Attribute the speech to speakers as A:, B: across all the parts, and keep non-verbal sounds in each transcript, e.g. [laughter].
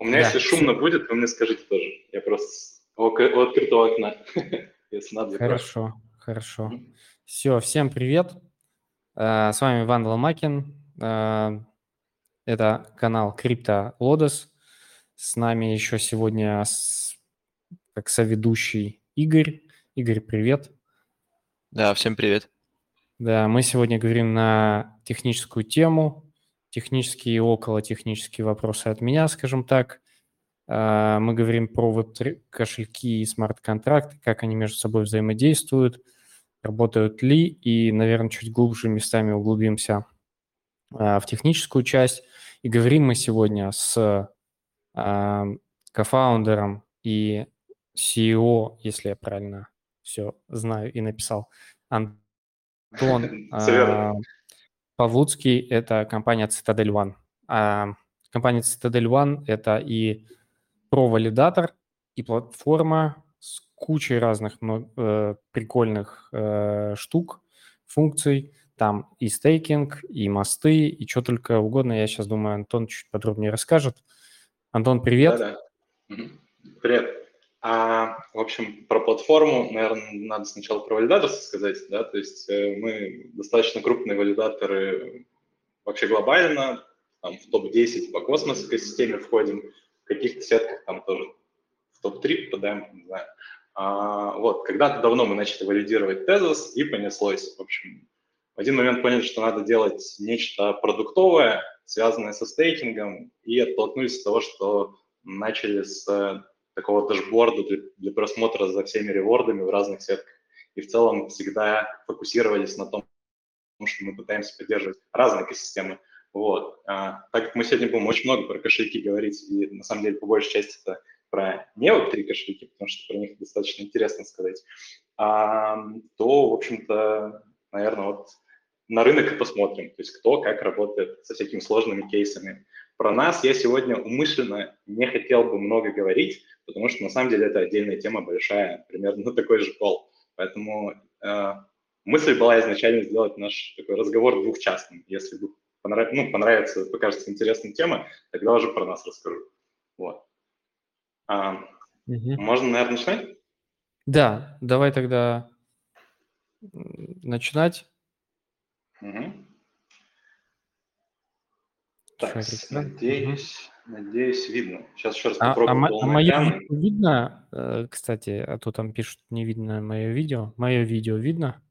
A: У меня, да. если шумно будет, вы мне скажите тоже. Я просто у открытого окна, [laughs]
B: если надо. Хорошо, хорошо. Все, всем привет. Э, с вами Иван Ломакин. Э, это канал Крипто Лодос. С нами еще сегодня как соведущий Игорь. Игорь, привет.
C: Да, всем привет.
B: Да, мы сегодня говорим на техническую тему, технические и околотехнические вопросы от меня, скажем так. А, мы говорим про вот кошельки и смарт-контракты, как они между собой взаимодействуют, работают ли, и, наверное, чуть глубже местами углубимся а, в техническую часть. И говорим мы сегодня с а, кофаундером и CEO, если я правильно все знаю и написал, Антон [laughs] Павлуцкий – это компания Citadel One. А компания Citadel One – это и про-валидатор, и платформа с кучей разных э, прикольных э, штук, функций. Там и стейкинг, и мосты, и что только угодно. Я сейчас думаю, Антон чуть подробнее расскажет. Антон, привет.
A: Да-да. Привет. А, в общем, про платформу, наверное, надо сначала про валидаторство сказать, да, то есть э, мы достаточно крупные валидаторы вообще глобально, там в топ-10 по космос экосистеме входим, в каких-то сетках там тоже в топ-3 попадаем, не знаю. А, вот, когда-то давно мы начали валидировать тезис и понеслось. В общем, в один момент поняли, что надо делать нечто продуктовое, связанное со стейкингом, и оттолкнулись от того, что начали с такого дашборда для, для просмотра за всеми ревордами в разных сетках. И в целом всегда фокусировались на том, что мы пытаемся поддерживать разные экосистемы. Вот. А, так как мы сегодня будем очень много про кошельки говорить, и на самом деле по большей части это про не Web3 кошельки, потому что про них достаточно интересно сказать, а, то, в общем-то, наверное, вот на рынок и посмотрим, то есть кто как работает со всякими сложными кейсами. Про нас я сегодня умышленно не хотел бы много говорить, потому что на самом деле это отдельная тема большая, примерно ну, такой же пол. Поэтому э, мысль была изначально сделать наш такой разговор двухчастным. Если понрав... ну, понравится, покажется интересная тема, тогда уже про нас расскажу. Вот. А, угу. Можно, наверное, начинать?
B: Да, давай тогда начинать.
A: Угу. Так, надеюсь, угу. надеюсь, видно. Сейчас еще раз попробуем.
B: А, а, а мое видно, э, кстати, а то там пишут, не видно мое видео. Мое видео видно?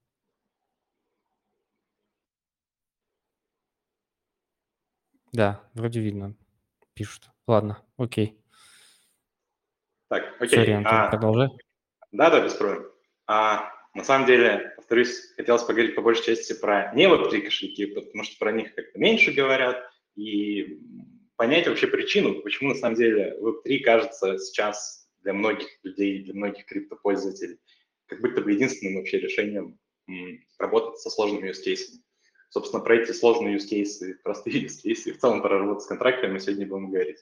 B: Да, вроде видно. Пишут. Ладно, окей.
A: Так, окей. Sorry, Антон,
B: а, продолжай.
A: Да, да, без проблем. А, на самом деле, повторюсь, хотелось поговорить по большей части про не Web3 кошельки, потому что про них как-то меньше говорят, и понять вообще причину, почему на самом деле Web3 кажется сейчас для многих людей, для многих криптопользователей, как будто бы единственным вообще решением работать со сложными use cases. Собственно, про эти сложные use cases, простые [laughs] use cases, и в целом про работу с контрактами мы сегодня будем говорить.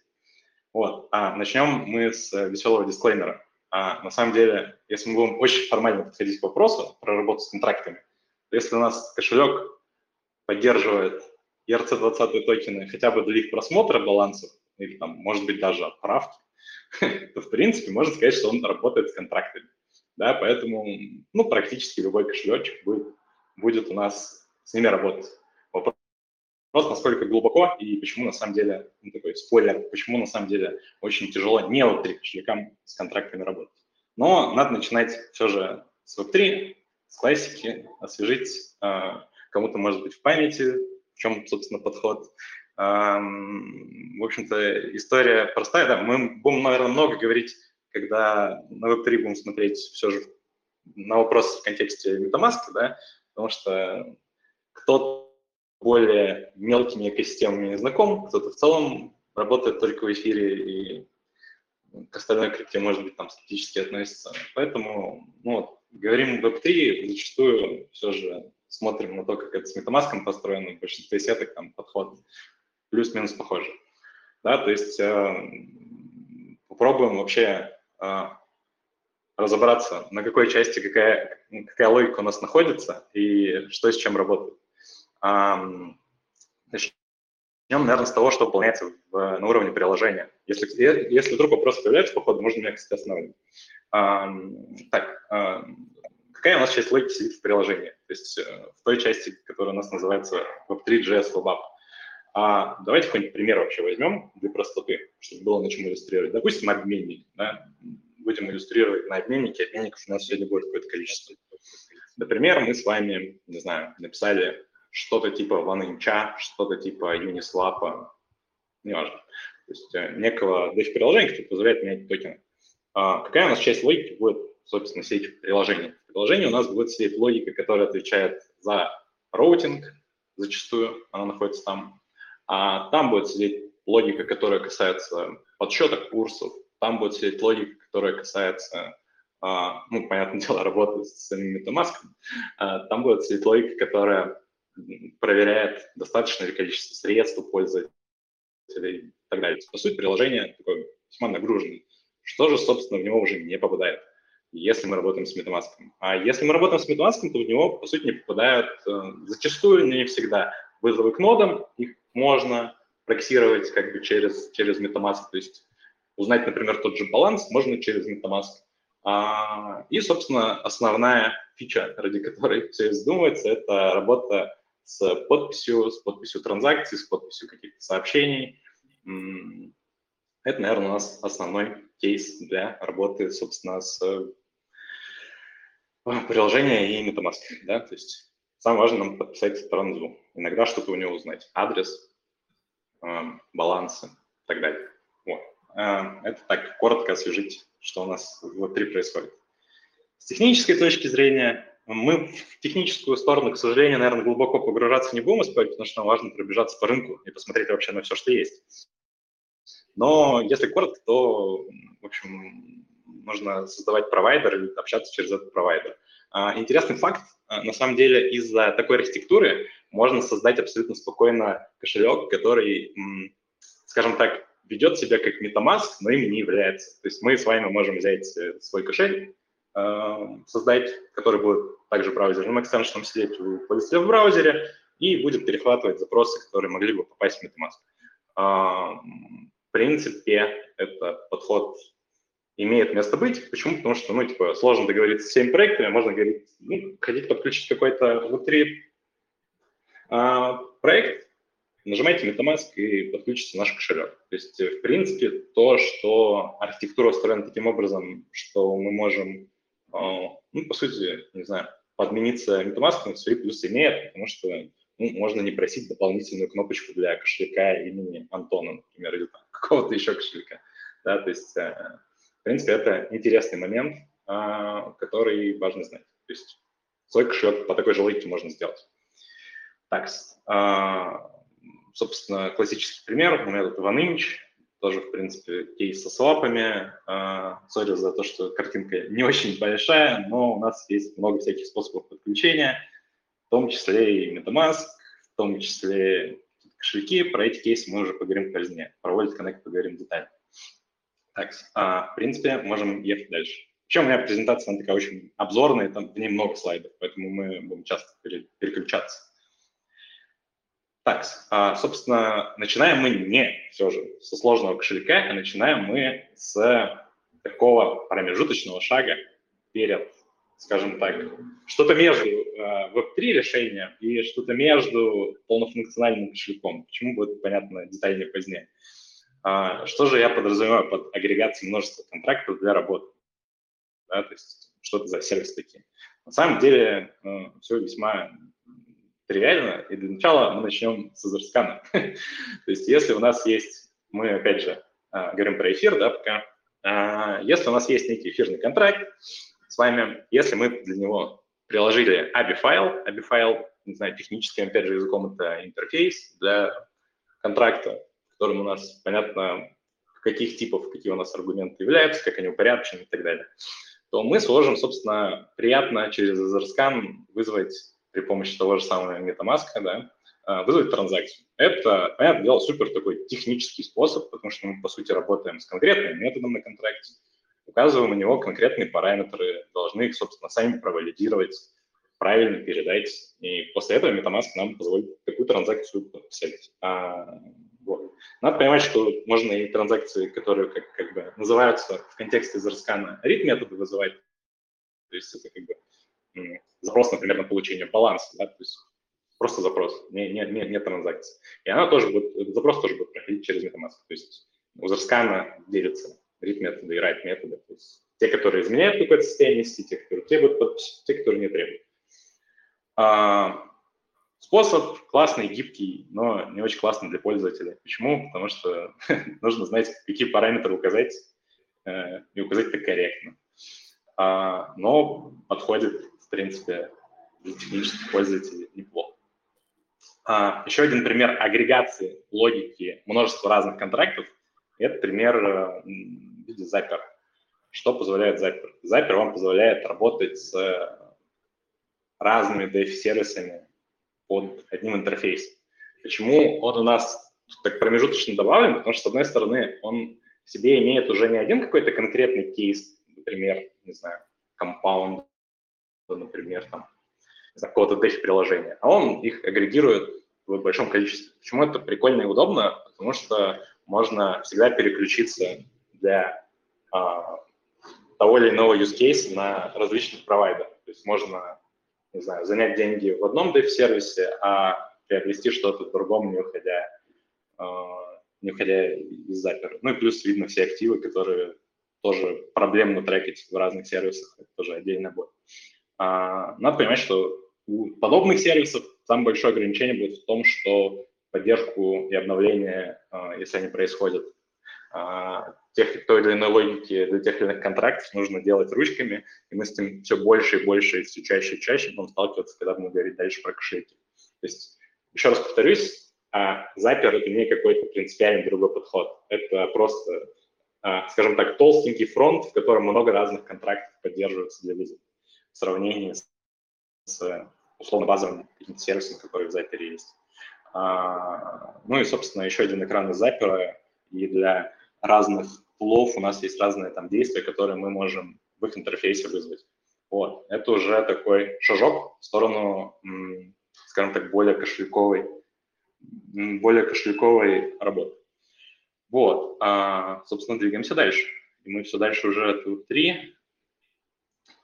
A: Вот. А, начнем мы с веселого дисклеймера. А, на самом деле, если мы будем очень формально подходить к вопросу про работу с контрактами, то если у нас кошелек поддерживает ERC-20 токены хотя бы для их просмотра балансов, или там, может быть, даже отправки, [laughs] то, в принципе, можно сказать, что он работает с контрактами. Да, поэтому, ну, практически любой кошелечек будет, будет у нас с ними работать. Вопрос, насколько глубоко и почему, на самом деле, ну, такой спойлер, почему, на самом деле, очень тяжело не Web3 кошелькам с контрактами работать. Но надо начинать все же с Web3, с классики, освежить э, кому-то, может быть, в памяти в чем, собственно, подход. В общем-то, история простая. Да, мы будем, наверное, много говорить, когда на Web3 будем смотреть все же на вопрос в контексте MetaMask, да, потому что кто более мелкими экосистемами не знаком, кто-то в целом работает только в эфире и к остальной крипте, может быть, там скептически относится. Поэтому, ну, говорим Web3, зачастую все же смотрим на то, как это с MetaMask построено, в большинстве сеток там подход плюс-минус похожий. Да, то есть э, попробуем вообще э, разобраться, на какой части какая, какая логика у нас находится и что с чем работает. Э, наверное, с того, что выполняется в, на уровне приложения. Если, если вдруг вопрос появляется по ходу, можно меня, кстати, остановить. А, так, какая у нас часть логики сидит в приложении? То есть э, в той части, которая у нас называется Web3.js Web А давайте какой-нибудь пример вообще возьмем для простоты, чтобы было на чем иллюстрировать. Допустим, обменник. Да? Будем иллюстрировать на обменнике. Обменников у нас сегодня будет какое-то количество. Например, мы с вами, не знаю, написали что-то типа OneInch, что-то типа Uniswap, неважно. То есть э, некого dApp-приложения, которое позволяет менять токены. А какая у нас часть логики будет, собственно, сидеть в приложении? В приложении у нас будет сидеть логика, которая отвечает за роутинг, зачастую она находится там. А там будет сидеть логика, которая касается подсчета курсов, там будет сидеть логика, которая касается а, ну, понятное [laughs] дело, работы с самим MetaMask, а, там будет сидеть логика, которая проверяет, достаточно ли количество средств у пользователей и так далее. По сути, приложение такое весьма нагруженное. Что же, собственно, в него уже не попадает, если мы работаем с MetaMask. А если мы работаем с MetaMask, то в него, по сути, не попадают э, зачастую, но не всегда, вызовы к нодам. Их можно проксировать как бы через, через MetaMask, то есть узнать, например, тот же баланс можно через MetaMask. А, и, собственно, основная фича, ради которой все задумывается, это работа с подписью, с подписью транзакций, с подписью каких-то сообщений. Это, наверное, у нас основной кейс для работы, собственно, с приложением и MetaMask. Да? То есть самое важное нам подписать транзу. Иногда что-то у него узнать. Адрес, а, балансы и так далее. Вот. А, это так коротко освежить, что у нас внутри происходит. С технической точки зрения мы в техническую сторону, к сожалению, наверное, глубоко погружаться не будем успевать, потому что нам важно пробежаться по рынку и посмотреть вообще на все, что есть. Но если коротко, то, в общем, нужно создавать провайдер или общаться через этот провайдер. А, интересный факт, а, на самом деле, из-за такой архитектуры можно создать абсолютно спокойно кошелек, который, скажем так, ведет себя как MetaMask, но им не является. То есть мы с вами можем взять э, свой кошель, Эм, создать, который будет также браузерным экстеншеном сидеть у пользователя в браузере и будет перехватывать запросы, которые могли бы попасть в MetaMask. В принципе, этот подход имеет место быть. Почему? Потому что, ну, типа, сложно договориться с всеми проектами, можно говорить, ну, хотите подключить какой-то внутри а, проект, нажимайте MetaMask и подключите наш кошелек. То есть, в принципе, то, что архитектура устроена таким образом, что мы можем а, ну, по сути, не знаю, подмениться MetaMask свои плюсы имеет, потому что ну, можно не просить дополнительную кнопочку для кошелька имени Антона, например, или какого-то еще кошелька. Да, то есть, э, принципе, это интересный момент, а, который важно знать. То есть свой кошелек по такой же логике можно сделать. Так, а, собственно, классический пример. У меня тут OneImage тоже, в принципе, кейс со свапами. А, сори за то, что картинка не очень большая, но у нас есть много всяких способов подключения, в том числе и MetaMask, в том числе кошельки. Про эти кейсы мы уже поговорим позднее. Про Wallet Connect поговорим детально. Так, а, в принципе, можем ехать дальше. Вообще у меня презентация, она такая очень обзорная, там в ней много слайдов, поэтому мы будем часто переключаться. Так, а, собственно, начинаем мы не все же со сложного кошелька, а начинаем мы с такого промежуточного шага перед, скажем так, что-то между uh, Web3 решением и что-то между полнофункциональным кошельком. Почему будет понятно детальнее позднее. Что же я подразумеваю под агрегацией множества контрактов для работы? Да, то есть что это за сервис такие? На самом деле uh, все весьма тривиально, и для начала мы начнем с изерскана. [laughs] То есть если у нас есть, мы опять же а, говорим про эфир, да, пока, а, если у нас есть некий эфирный контракт с вами, если мы для него приложили ABI-файл, ABI-файл, не знаю, техническим, опять же, языком это интерфейс для контракта, в котором у нас понятно, каких типов, какие у нас аргументы являются, как они упорядочены и так далее, то мы сможем, собственно, приятно через Etherscan вызвать при помощи того же самого MetaMask, да, а, вызвать транзакцию. Это, понятное дело, супер такой технический способ, потому что мы, по сути, работаем с конкретным методом на контракте, указываем у него конкретные параметры, должны их, собственно, сами провалидировать, правильно передать. И после этого MetaMask нам позволит такую транзакцию подписать. А, вот. Надо понимать, что можно и транзакции, которые как, как бы называются в контексте Zerskana READ методы вызывать. То есть это как бы запрос, например, на получение баланса, да, то есть просто запрос, не, не, не, не транзакции. И она тоже будет, запрос тоже будет проходить через MetaMask. То есть у Zerskana делится read методы и write методы. То есть те, которые изменяют какое-то состояние сети, те, которые требуют подписи, те, которые не требуют. А, способ классный, гибкий, но не очень классный для пользователя. Почему? Потому что [laughs] нужно знать, какие параметры указать, э, и указать это корректно. А, но подходит, в принципе, для технических пользователей неплохо. А, еще один пример агрегации логики множества разных контрактов – это пример э, в виде Zapier. Что позволяет Zapier? Zapier вам позволяет работать с разными DF-сервисами под одним интерфейсом. Почему он у нас так промежуточно добавлен? Потому что, с одной стороны, он в себе имеет уже не один какой-то конкретный кейс, например, не знаю, компаунд, например, там, какого-то DeFi-приложения, а он их агрегирует в большом количестве. Почему это прикольно и удобно? Потому что можно всегда переключиться для а, того или иного use case на различных провайдеров. То есть можно не знаю, занять деньги в одном dev-сервисе, а приобрести что-то в другом, не уходя, э, не уходя из запера. Ну и плюс видно все активы, которые тоже проблемно трекать в разных сервисах, это тоже отдельная боль. А, надо понимать, что у подобных сервисов самое большое ограничение будет в том, что поддержку и обновления, э, если они происходят, тех, той или иной логики для тех или иных контрактов нужно делать ручками, и мы с этим все больше и больше, все чаще и чаще будем сталкиваться, когда будем говорить дальше про кошельки. То есть, еще раз повторюсь, а Zapier — это не какой-то принципиальный другой подход. Это просто, а, скажем так, толстенький фронт, в котором много разных контрактов поддерживаются для вызова в сравнении с, условно базовым сервисом, который в Zapier есть. А, ну и, собственно, еще один экран из Zapier, и для разных пулов у нас есть разные там действия, которые мы можем в их интерфейсе вызвать. Вот. Это уже такой шажок в сторону, скажем так, более кошельковой, более кошельковой работы. Вот. А, собственно, двигаемся дальше. И мы все дальше уже от Web3.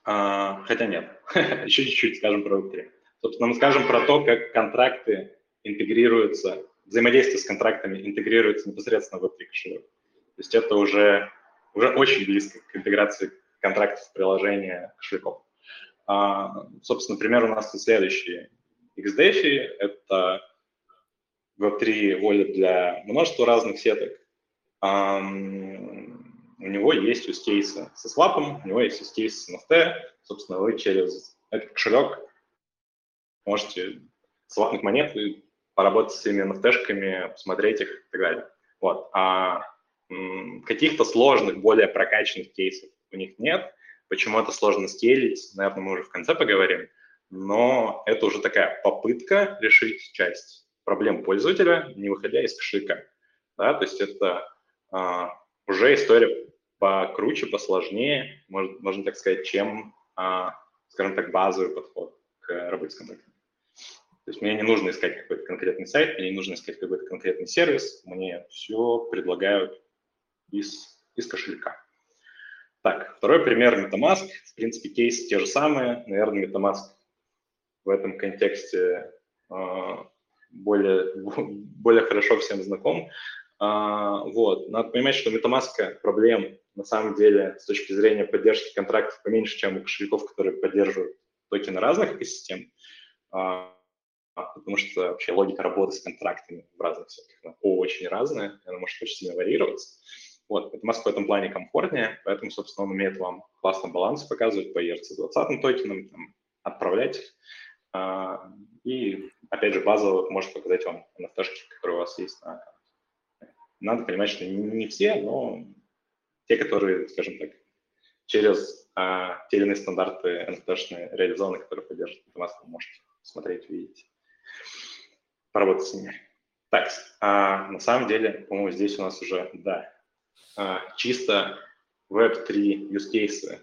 A: А, хотя нет, [laughs] еще чуть-чуть скажем про Web3. Собственно, мы скажем про то, как контракты интегрируются, взаимодействие с контрактами интегрируется непосредственно в Web3 кошелек. То есть это уже, уже очень близко к интеграции контрактов в приложение кошельков. А, собственно, пример у нас следующий. XDeFi — это Web3 wallet для множества разных сеток. А, у него есть use case со свапом, у него есть use case с NFT. Собственно, вы через этот кошелек можете свапнуть монеты, поработать с этими NFT-шками, посмотреть их и так далее. Вот. А каких-то сложных, более прокачанных кейсов у них нет. Почему это сложно скейлить, наверное, мы уже в конце поговорим. Но это уже такая попытка решить часть проблем пользователя, не выходя из кошелька. Да, то есть это а, уже история покруче, посложнее, можно, можно так сказать, чем, а, скажем так, базовый подход к работе с контактами. То есть мне не нужно искать какой-то конкретный сайт, мне не нужно искать какой-то конкретный сервис, мне все предлагают из, из кошелька. Так, второй пример MetaMask. В принципе, кейсы те же самые. Наверное, MetaMask в этом контексте э, более, [laughs] более хорошо всем знаком. Uh, вот. Надо понимать, что у MetaMask проблем на самом деле с точки зрения поддержки контрактов поменьше, чем у кошельков, которые поддерживают токены разных экосистем, uh, потому что вообще логика работы с контрактами в разных сетях очень разная, она может очень сильно варьироваться. Вот, MetaMask в этом плане комфортнее, поэтому, собственно, он умеет вам классно баланс показывать по ERC-20 токенам, там, отправлять. А, и, опять же, базово может показать вам nft которые у вас есть на. Надо понимать, что не все, но те, которые, скажем так, через а, те или иные стандарты NFT-шные реализованы, которые поддерживают MetaMask, вы можете смотреть, видеть, поработать с ними. Так, а на самом деле, по-моему, здесь у нас уже, да, чисто Web3 use cases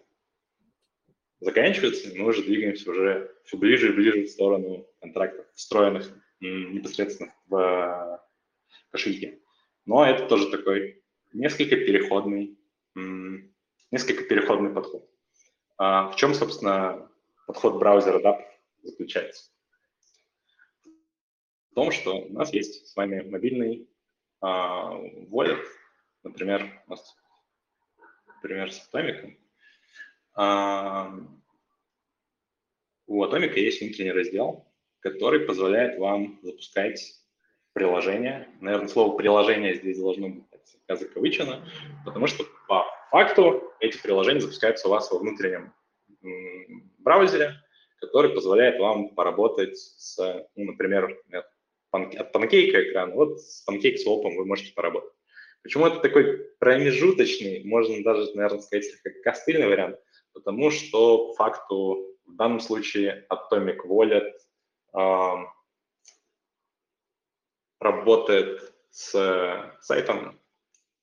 A: заканчивается, и мы уже двигаемся уже все ближе и ближе в сторону контрактов, встроенных непосредственно в кошельке. Но это тоже такой несколько переходный, несколько переходный подход. А в чем, собственно, подход браузера DAP заключается? В том, что у нас есть с вами мобильный а, wallet, например, у нас например, с Atomic. А, у Atomic есть внутренний раздел, который позволяет вам запускать приложение. Наверное, слово «приложение» здесь должно быть закавычено, потому что по факту эти приложения запускаются у вас во внутреннем браузере, который позволяет вам поработать с, ну, например, от панкейка экрана. Вот с PancakeSwap вы можете поработать. Почему это такой промежуточный, можно даже, наверное, сказать, как костыльный вариант? Потому что по факту в данном случае Atomic Wallet э, работает с сайтом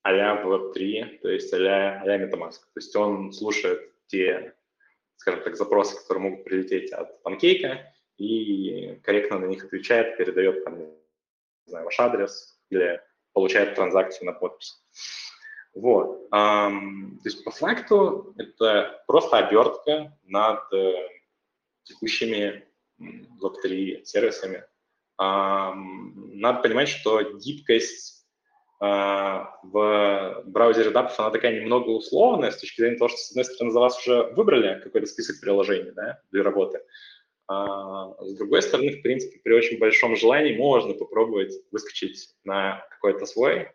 A: а-ля Web3, то есть а-ля, а MetaMask. То есть он слушает те, скажем так, запросы, которые могут прилететь от панкейка, и корректно на них отвечает, передает, там, не знаю, ваш адрес или получает транзакцию на подпись. Вот. То есть по факту это просто обертка над э, текущими Web3 сервисами. Надо понимать, что гибкость а, в браузере DAP, она такая немного условная с точки зрения того, что, с одной стороны, за вас уже выбрали какой-то список приложений да, для работы, с другой стороны, в принципе, при очень большом желании можно попробовать выскочить на какой-то свой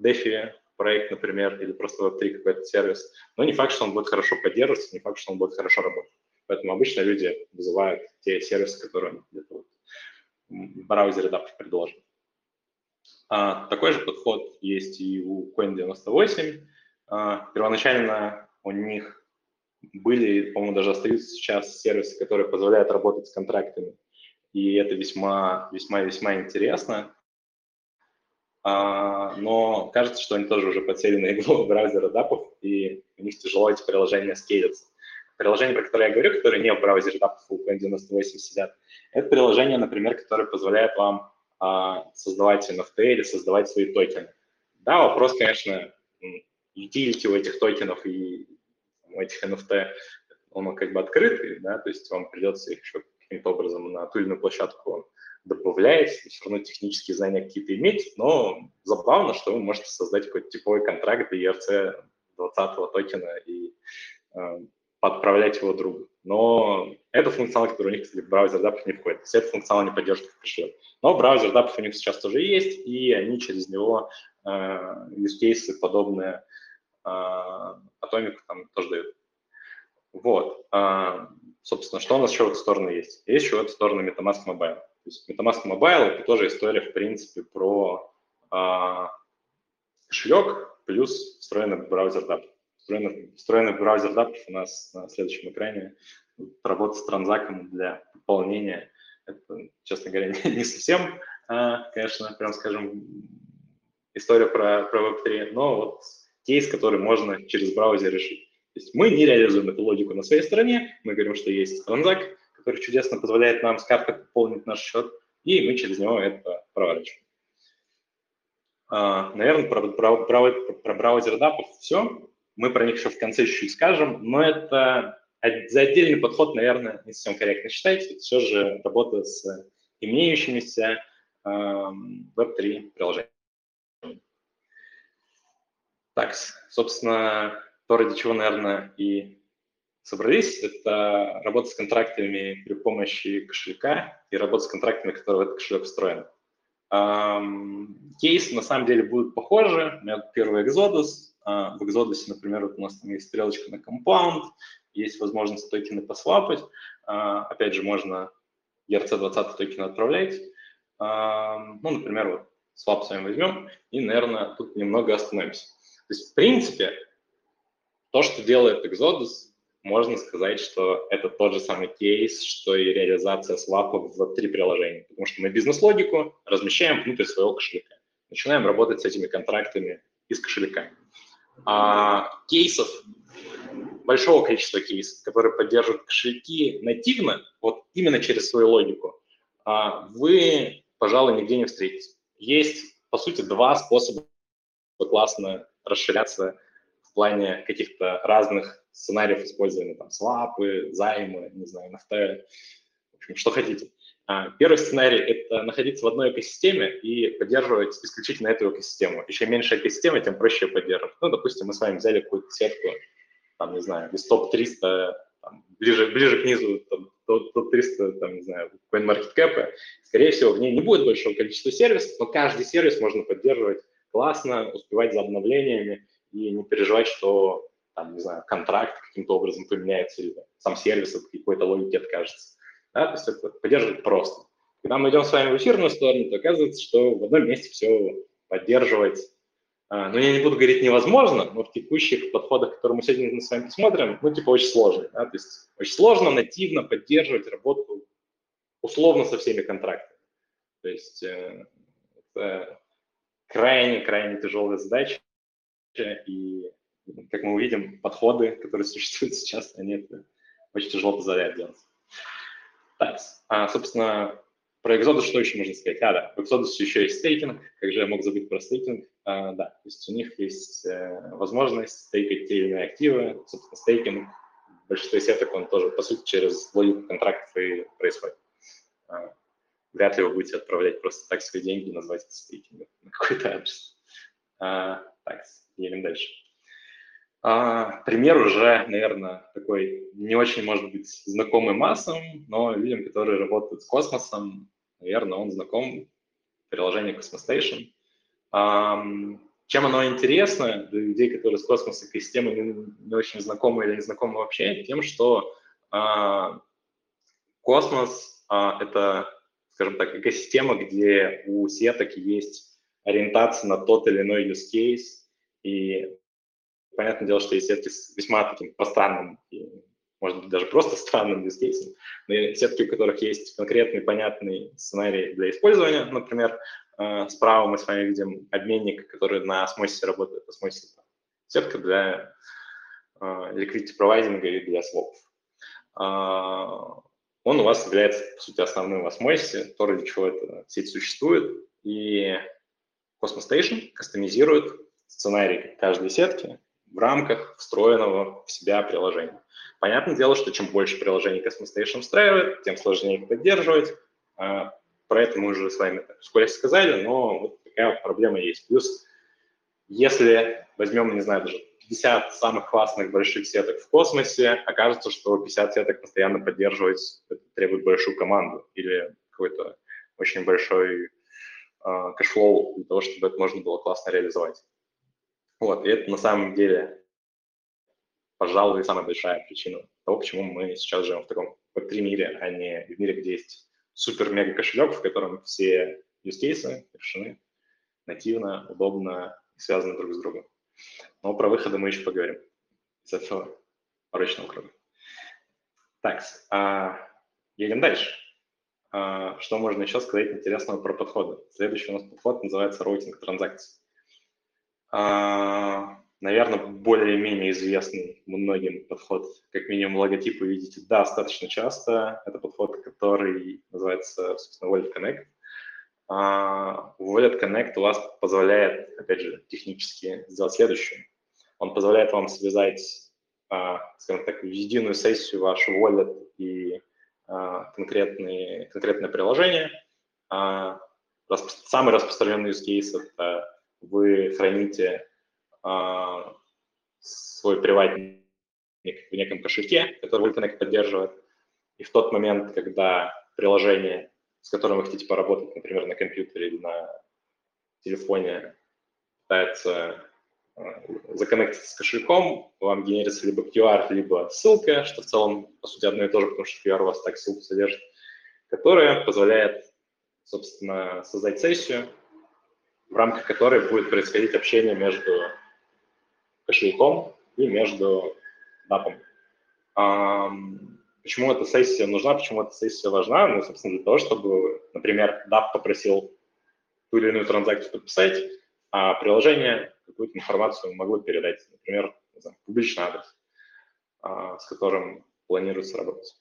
A: DeFi проект, например, или просто Web3 какой-то сервис, но не факт, что он будет хорошо поддерживаться, не факт, что он будет хорошо работать. Поэтому обычно люди вызывают те сервисы, которые где-то вот в браузере DAP предложены. А, такой же подход есть и у Coin98. А, первоначально у них были, по-моему, даже остаются сейчас сервисы, которые позволяют работать с контрактами. И это весьма, весьма, весьма интересно. А, но кажется, что они тоже уже подсели на иглу [laughs] браузера дапов, и у них тяжело эти приложения скейлятся. Приложения, про которые я говорю, которые не в браузере дапов у N98 сидят, это приложения, например, которые позволяют вам а, создавать NFT или создавать свои токены. Да, вопрос, конечно, utility у этих токенов и этих NFT, он как бы открытый, да, то есть вам придется их еще каким-то образом на ту или иную площадку добавлять, все равно технические знания какие-то иметь, но забавно, что вы можете создать какой-то типовой контракт для ERC 20 токена и э, подправлять его другу. Но это функционал, который у них, кстати, в браузер DAP не входит. Есть это функционал не поддерживает кошелек. Но браузер DAP у них сейчас тоже есть, и они через него э, use cases подобные Atomic там тоже дают. Вот. А, собственно, что у нас еще в эту сторону есть? Есть еще в эту сторону MetaMask Mobile. То есть MetaMask Mobile – это тоже история, в принципе, про а, кошелек плюс встроенный браузер DAP. Встроенный, встроенный браузер DAP у нас на следующем экране. Работа с транзаком для пополнения. Это, честно говоря, [laughs] не совсем, конечно, прям скажем, история про, про Web3, но вот кейс, который можно через браузер решить. То есть мы не реализуем эту логику на своей стороне, мы говорим, что есть транзак, который чудесно позволяет нам с карты пополнить наш счет, и мы через него это проворачиваем. А, наверное, про, про, про, про браузер дапов все. Мы про них еще в конце чуть-чуть скажем, но это за отдельный подход, наверное, не совсем корректно считать. Это все же работа с имеющимися э, Web3 приложениями. Так, собственно, то, ради чего, наверное, и собрались, это работа с контрактами при помощи кошелька и работа с контрактами, которые в этот кошелек встроены. Кейсы на самом деле будут похожи. У меня первый Exodus. А, в Exodus, например, вот у нас там есть стрелочка на Compound, есть возможность токены посвапать. А, опять же, можно ERC20 токены отправлять. Ну, например, вот свап с вами возьмем и, наверное, тут немного остановимся. То есть, в принципе, то, что делает Exodus, можно сказать, что это тот же самый кейс, что и реализация свапа в три приложения, потому что мы бизнес-логику размещаем внутрь своего кошелька. Начинаем работать с этими контрактами из кошелька. А кейсов большого количества кейсов, которые поддерживают кошельки нативно, вот именно через свою логику, а, вы, пожалуй, нигде не встретите. Есть, по сути, два способа классно расширяться в плане каких-то разных сценариев использования, там, свапы, займы, не знаю, NFT, в общем, что хотите. А, первый сценарий – это находиться в одной экосистеме и поддерживать исключительно эту экосистему. Еще меньше экосистемы, тем проще ее поддерживать. Ну, допустим, мы с вами взяли какую-то сетку, там, не знаю, без топ-300, ближе, ближе к низу, там, топ-300, там, не знаю, CoinMarketCap, скорее всего, в ней не будет большого количества сервисов, но каждый сервис можно поддерживать классно, успевать за обновлениями и не переживать, что, там, не знаю, контракт каким-то образом поменяется или сам сервис от какой-то логики откажется. Да? То есть это поддерживать просто. Когда мы идем с вами в эфирную сторону, то оказывается, что в одном месте все поддерживать, а, ну, я не буду говорить невозможно, но в текущих подходах, которые мы сегодня с вами посмотрим, ну, типа, очень сложно. Да? То есть очень сложно нативно поддерживать работу условно со всеми контрактами. То есть э, это крайне-крайне тяжелая задача, и, как мы увидим, подходы, которые [laughs] существуют сейчас, они это очень тяжело позволяют делать. Так, а, собственно, про Exodus что еще можно сказать? А, да, в Exodus еще есть стейкинг. Как же я мог забыть про стейкинг? А, да, то есть у них есть э, возможность стейкать те или иные активы. Собственно, стейкинг в большинстве сеток, он тоже, по сути, через логику контрактов и происходит. А, вряд ли вы будете отправлять просто так свои деньги и назвать это стейкингом на [laughs] какой-то адрес. А, так, едем дальше. А, пример уже, наверное, такой не очень, может быть, знакомый массам, но людям, которые работают с космосом, наверное, он знаком. Приложение Cosmos Station. А, чем оно интересно для людей, которые с космосом и системой не, не очень знакомы или не знакомы вообще? Тем, что а, космос а, – это, скажем так, экосистема, где у сеток есть ориентация на тот или иной use case, и понятное дело, что есть сетки с весьма таким пространным, и, может быть, даже просто странным use case, но сетки, у которых есть конкретный, понятный сценарий для использования, например, э, справа мы с вами видим обменник, который на осмосисе работает, осмосис – сетка для э, liquidity провайдинга и для свопов. Он у вас является, по сути, основным в осмосисе, то, ради чего эта сеть существует, и Cosmos Station кастомизирует сценарий каждой сетки в рамках встроенного в себя приложения. Понятное дело, что чем больше приложений Cosmos Station встраивает, тем сложнее их поддерживать. А, про это мы уже с вами вскоре сказали, но вот такая вот проблема есть. Плюс, если возьмем, не знаю, даже 50 самых классных больших сеток в космосе, окажется, что 50 сеток постоянно поддерживать требует большую команду или какой-то очень большой э, cash flow для того, чтобы это можно было классно реализовать. Вот, и это на самом деле, пожалуй, самая большая причина того, почему мы сейчас живем в таком Web3 мире, а не в мире, где есть супер-мега кошелек, в котором все use решены нативно, удобно и связаны друг с другом. Но про выходы мы еще поговорим из этого порочного круга. Так, а, едем дальше. А, что можно еще сказать интересного про подходы? Следующий у нас подход называется роутинг транзакций. А, наверное, более-менее известный многим подход, как минимум логотип вы видите достаточно часто. Это подход, который называется, собственно, Wallet Connect. Wallet Connect у вас позволяет, опять же, технически сделать следующее. Он позволяет вам связать, uh, скажем так, в единую сессию ваш wallet и uh, конкретные, конкретное приложение. Самый распространенный use case – это вы храните а, свой приватник в неком кошельке, который Connect поддерживает, и в тот момент, когда приложение, с которым вы хотите поработать, например, на компьютере или на телефоне, пытается а, законнектиться с кошельком, вам генерится либо QR, либо ссылка, что в целом, по сути, одно и то же, потому что QR у вас так ссылку содержит, которая позволяет, собственно, создать сессию, в рамках которой будет происходить общение между кошельком и между дапом. Почему эта сессия нужна, почему эта сессия важна? Ну, собственно, для того, чтобы, например, DAP попросил ту или иную транзакцию подписать, а приложение какую-то информацию могло передать, например, знаю, публичный адрес. а, с которым планируется работать.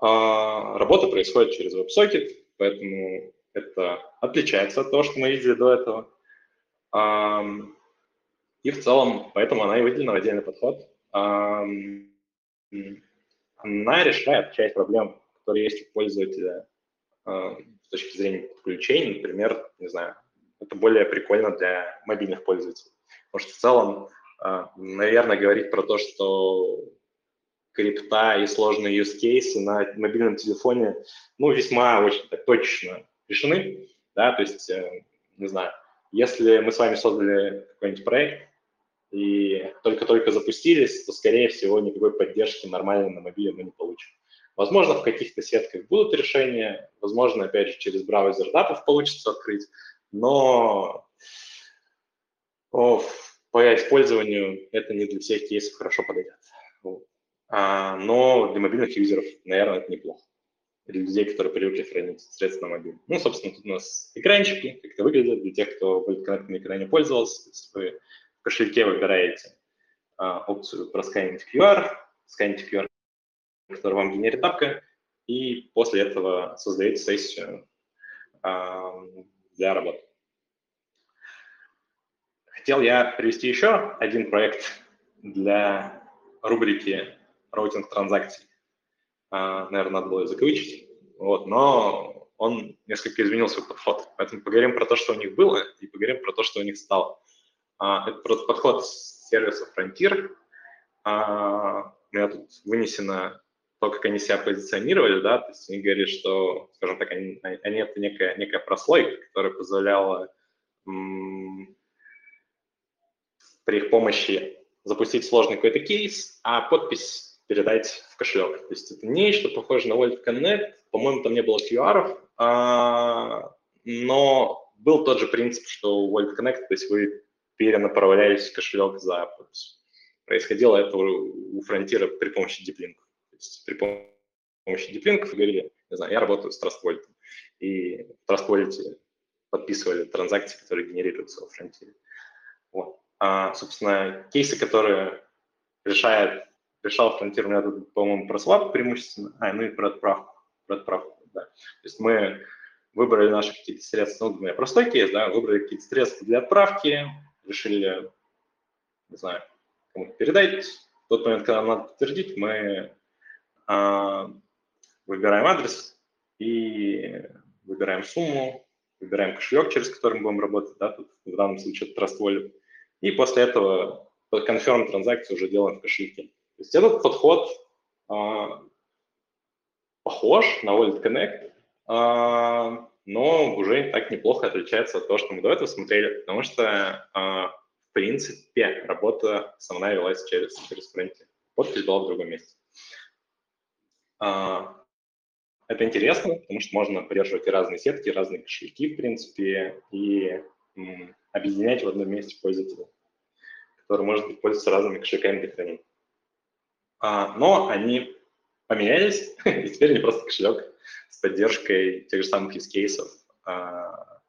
A: А, работа происходит через WebSocket, поэтому это отличается от того, что мы видели до этого. И в целом, поэтому она и выделена в отдельный подход. Она решает часть проблем, которые есть у пользователя с точки зрения подключений. Например, не знаю, это более прикольно для мобильных пользователей. Потому что в целом, наверное, говорить про то, что крипта и сложные use cases на мобильном телефоне, ну, весьма очень так точечно решены, да, то есть, э, не знаю, если мы с вами создали какой-нибудь проект и только-только запустились, то, скорее всего, никакой поддержки нормальной на мобиле мы не получим. Возможно, в каких-то сетках будут решения, возможно, опять же, через браузер датов получится открыть, но о, по использованию это не для всех кейсов хорошо подойдет. А, но для мобильных юзеров, наверное, это неплохо. Для людей, которые привыкли хранить средства на мобиле. Ну, собственно, тут у нас экранчики, как это выглядит для тех, кто в на экране пользовался. Если вы кошельке выбираете а, опцию просканить QR, сканите QR, который вам генерит апка, и после этого создаете сессию а, для работы. Хотел я привести еще один проект для рубрики роутинг транзакций. А, наверное, надо было вычесть. Вот, но он несколько изменил свой подход. Поэтому поговорим про то, что у них было, и поговорим про то, что у них стало. А, это просто подход сервиса Frontier. А, у меня тут вынесено то, как они себя позиционировали, да, то есть они говорили, что, скажем так, они, они это некая, некая прослойка, которая позволяла при их помощи запустить сложный какой-то кейс, а подпись передать в кошелек. То есть это нечто похоже на Wallet Connect. По-моему, там не было QR, а, но был тот же принцип, что у Wallet Connect, то есть вы перенаправлялись в кошелек за. Происходило это у фронтира при помощи DeepLink. То есть при помощи DeepLink говорили, не знаю, я работаю с Trust Wallet, и в Trust Wallet подписывали транзакции, которые генерируются во фронтире. Вот. А, собственно, кейсы, которые решают решал фронтир у меня тут, по-моему, про свап преимущественно, а, ну и про отправку, про отправку, да. То есть мы выбрали наши какие-то средства, ну, у меня простой кейс, да, выбрали какие-то средства для отправки, решили, не знаю, кому-то передать. В тот момент, когда надо подтвердить, мы а, выбираем адрес и выбираем сумму, выбираем кошелек, через который мы будем работать, да, тут в данном случае это Trust Wallet, и после этого confirm транзакцию уже делаем в кошельке. То есть этот подход а, похож на Wallet Connect, а, но уже так неплохо отличается от того, что мы до этого смотрели, потому что, а, в принципе, работа основная велась через, через фронте. Подпись была в другом месте. А, это интересно, потому что можно поддерживать и разные сетки, разные кошельки, в принципе, и объединять в одном месте пользователя, который может пользоваться разными кошельками для хранения. А, но они поменялись, [laughs] и теперь они просто кошелек с поддержкой тех же самых use cases а,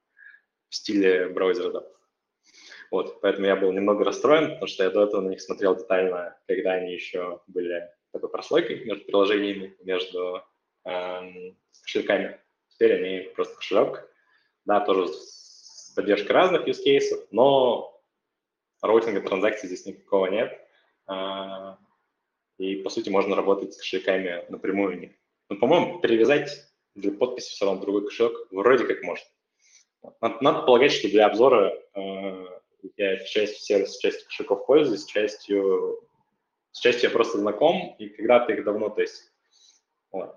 A: в стиле браузера датов. Вот, поэтому я был немного расстроен, потому что я до этого на них смотрел детально, когда они еще были такой прослойкой между приложениями, между эм, кошельками. Теперь они просто кошелек, да, тоже с поддержкой разных use cases, но роутинга транзакций здесь никакого нет. Э, и, по сути, можно работать с кошельками напрямую у них. Но, по-моему, привязать для подписи все равно другой кошелек вроде как можно. Надо, надо полагать, что для обзора э, я частью сервиса, частью кошельков пользуюсь, частью, с частью я просто знаком, и когда-то их давно тестил. Вот.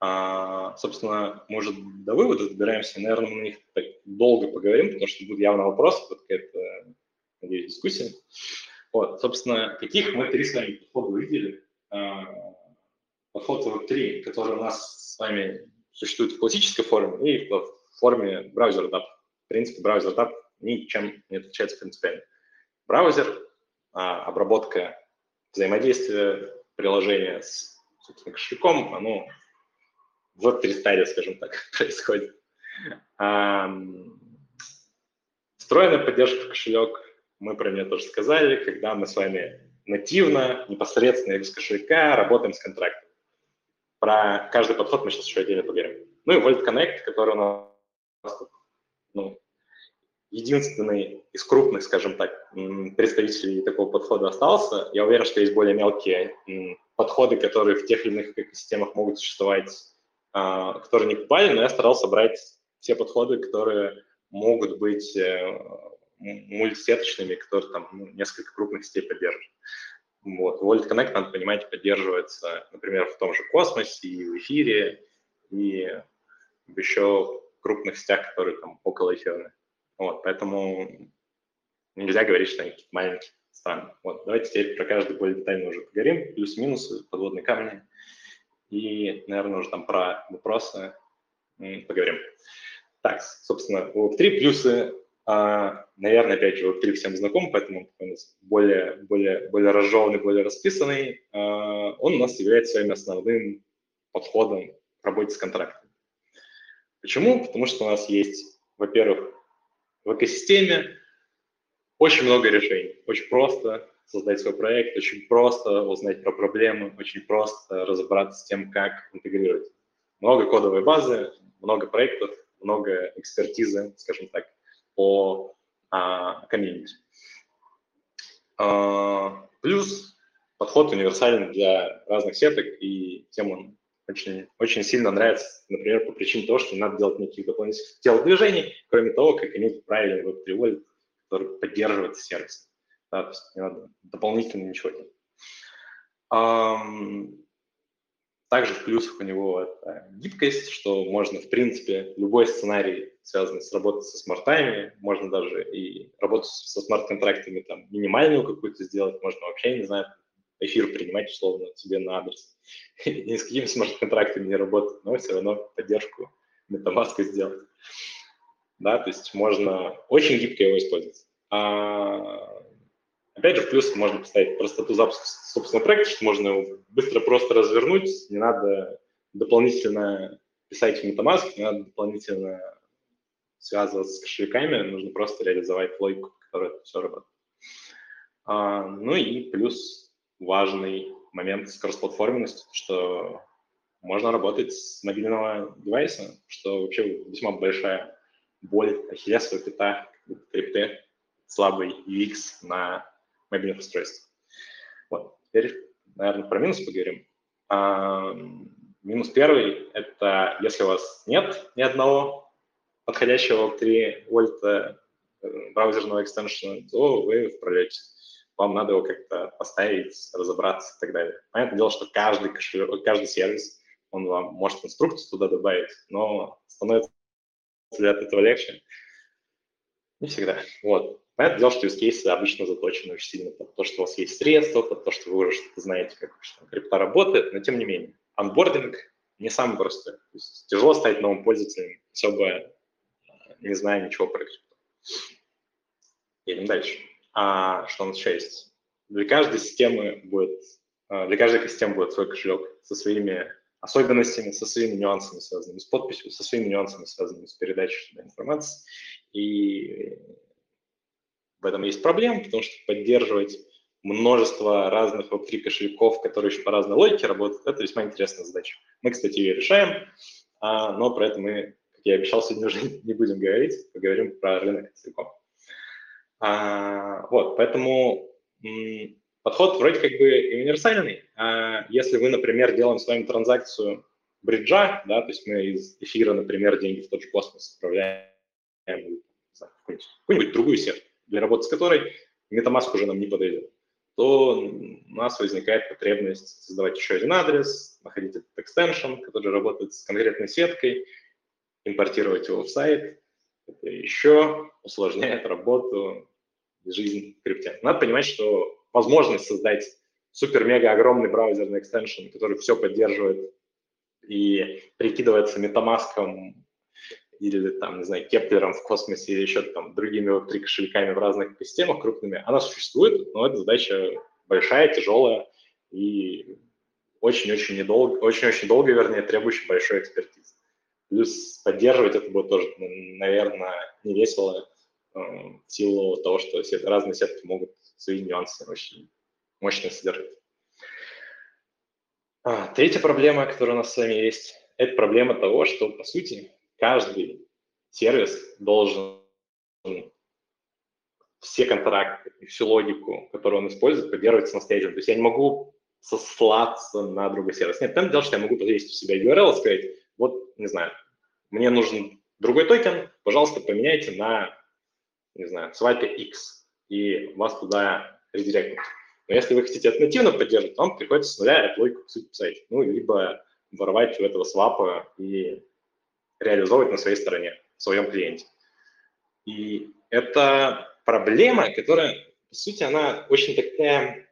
A: А, собственно, мы уже до вывода добираемся, наверное, мы на них так долго поговорим, потому что будут явно вопросы, вот какая-то, надеюсь, дискуссия. Вот, собственно, каких мы три с вами подхода увидели. А, подход Web3, который у нас с вами существует в классической форме и в форме браузера DAP. В принципе, браузер DAP ничем не отличается принципиально. Браузер, а, обработка взаимодействия приложения с собственно, кошельком, оно в три стадии, скажем так, [laughs] происходит. Встроенная поддержка в кошелек, мы про нее тоже сказали, когда мы с вами нативно, непосредственно из кошелька, работаем с контрактом. Про каждый подход мы сейчас еще отдельно поговорим. Ну и Volt Connect, который у нас ну, единственный из крупных, скажем так, представителей такого подхода остался. Я уверен, что есть более мелкие подходы, которые в тех или иных экосистемах могут существовать, а, которые не попали, но я старался брать все подходы, которые могут быть э, мультисеточными, которые там ну, несколько крупных сетей поддерживают. Вот. Wallet Connect, надо понимать, поддерживается, например, в том же космосе и в эфире, и еще крупных сетях, которые там около эфирных. Вот, поэтому нельзя говорить, что они какие-то маленькие страны. Вот, давайте теперь про каждый более детально уже поговорим, плюс-минусы, подводные камни, и, наверное, уже там про вопросы поговорим. Так, собственно, Web3 плюсы, а, наверное, опять же, Web3 всем знаком, поэтому он у нас более, более, более разжеванный, более расписанный. А, он у нас является своим основным подходом к работе с контрактами. Почему? Потому что у нас есть, во-первых, в экосистеме очень много решений. Очень просто создать свой проект, очень просто узнать про проблемы, очень просто разобраться с тем, как интегрировать. Много кодовой базы, много проектов, много экспертизы, скажем так, по а, комьюнити. А, плюс подход универсальный для разных сеток, и тем он очень, очень сильно нравится, например, по причине того, что не надо делать никаких дополнительных телодвижений, кроме того, как иметь правильный веб-приводит, который поддерживает сервис. Да, то есть не надо дополнительно ничего делать. Также в плюсах у него это гибкость, что можно, в принципе, любой сценарий, связанный с работой со смартами, можно даже и работу со смарт-контрактами там минимальную какую-то сделать, можно вообще, не знаю, эфир принимать условно тебе на адрес. [laughs] Ни с какими смарт-контрактами не работать, но все равно поддержку MetaMask сделать. Да, то есть можно очень гибко его использовать. А, опять же, плюс можно поставить простоту запуска собственного проекта, что можно его быстро просто развернуть, не надо дополнительно писать в MetaMask, не надо дополнительно связываться с кошельками, нужно просто реализовать логику, которая все работает. А, ну и плюс важный момент с кроссплатформенностью, что можно работать с мобильного девайса, что вообще весьма большая боль ахиллесовая пята крипты, слабый UX на мобильных устройствах. Вот. Теперь, наверное, про минус поговорим. А, минус первый – это если у вас нет ни одного подходящего 3 вольта э, браузерного экстеншена, то вы в пролете вам надо его как-то поставить, разобраться и так далее. Понятное дело, что каждый, кошелек, каждый сервис, он вам может инструкцию туда добавить, но становится ли от этого легче? Не всегда. Вот. Понятное дело, что use cases обычно заточены очень сильно под то, что у вас есть средства, под то, что вы уже что-то знаете, как что крипта работает, но тем не менее. Анбординг не самый простой. То есть тяжело стать новым пользователем, особо не зная ничего про крипту. Едем дальше. А что у нас еще есть? Для каждой системы будет, а, для каждой системы будет свой кошелек со своими особенностями, со своими нюансами, связанными с подписью, со своими нюансами, связанными с передачей информации. И в этом есть проблема, потому что поддерживать множество разных Web3 кошельков, которые еще по разной логике работают, это весьма интересная задача. Мы, кстати, ее решаем, а, но про это мы, как я обещал, сегодня уже [laughs] не будем говорить, поговорим про рынок целиком. А, вот, поэтому подход вроде как бы универсальный. А если вы, например, делаем с вами транзакцию бриджа, да, то есть мы из эфира, например, деньги в тот же космос отправляем какую-нибудь другую сетку, для работы с которой MetaMask уже нам не подойдет, то у нас возникает потребность создавать еще один адрес, находить этот extension, который работает с конкретной сеткой, импортировать его в сайт. Это еще усложняет [laughs] работу жизнь в крипте. Надо понимать, что возможность создать супер-мега огромный браузерный экстеншн, который все поддерживает и прикидывается метамаском или там, не знаю, кеплером в космосе или еще там другими вот 3 кошельками в разных системах крупными, она существует, но это задача большая, тяжелая и очень-очень недолго, очень-очень долго, вернее, требующая большой экспертизы. Плюс поддерживать это будет тоже, наверное, не весело, Э, в силу того, что разные сетки могут свои нюансы очень мощно содержать. А, третья проблема, которая у нас с вами есть, это проблема того, что, по сути, каждый сервис должен все контракты и всю логику, которую он использует, поддерживать самостоятельно. То есть я не могу сослаться на другой сервис. Нет, там дело, что я могу повесить у себя URL и сказать, вот, не знаю, мне нужен другой токен, пожалуйста, поменяйте на, не знаю, свайпе X, и вас туда редиректнут. Но если вы хотите это нативно поддерживать, вам приходится с нуля логику писать. Ну, либо воровать у этого свапа и реализовывать на своей стороне, в своем клиенте. И это проблема, которая, по сути, она очень такая...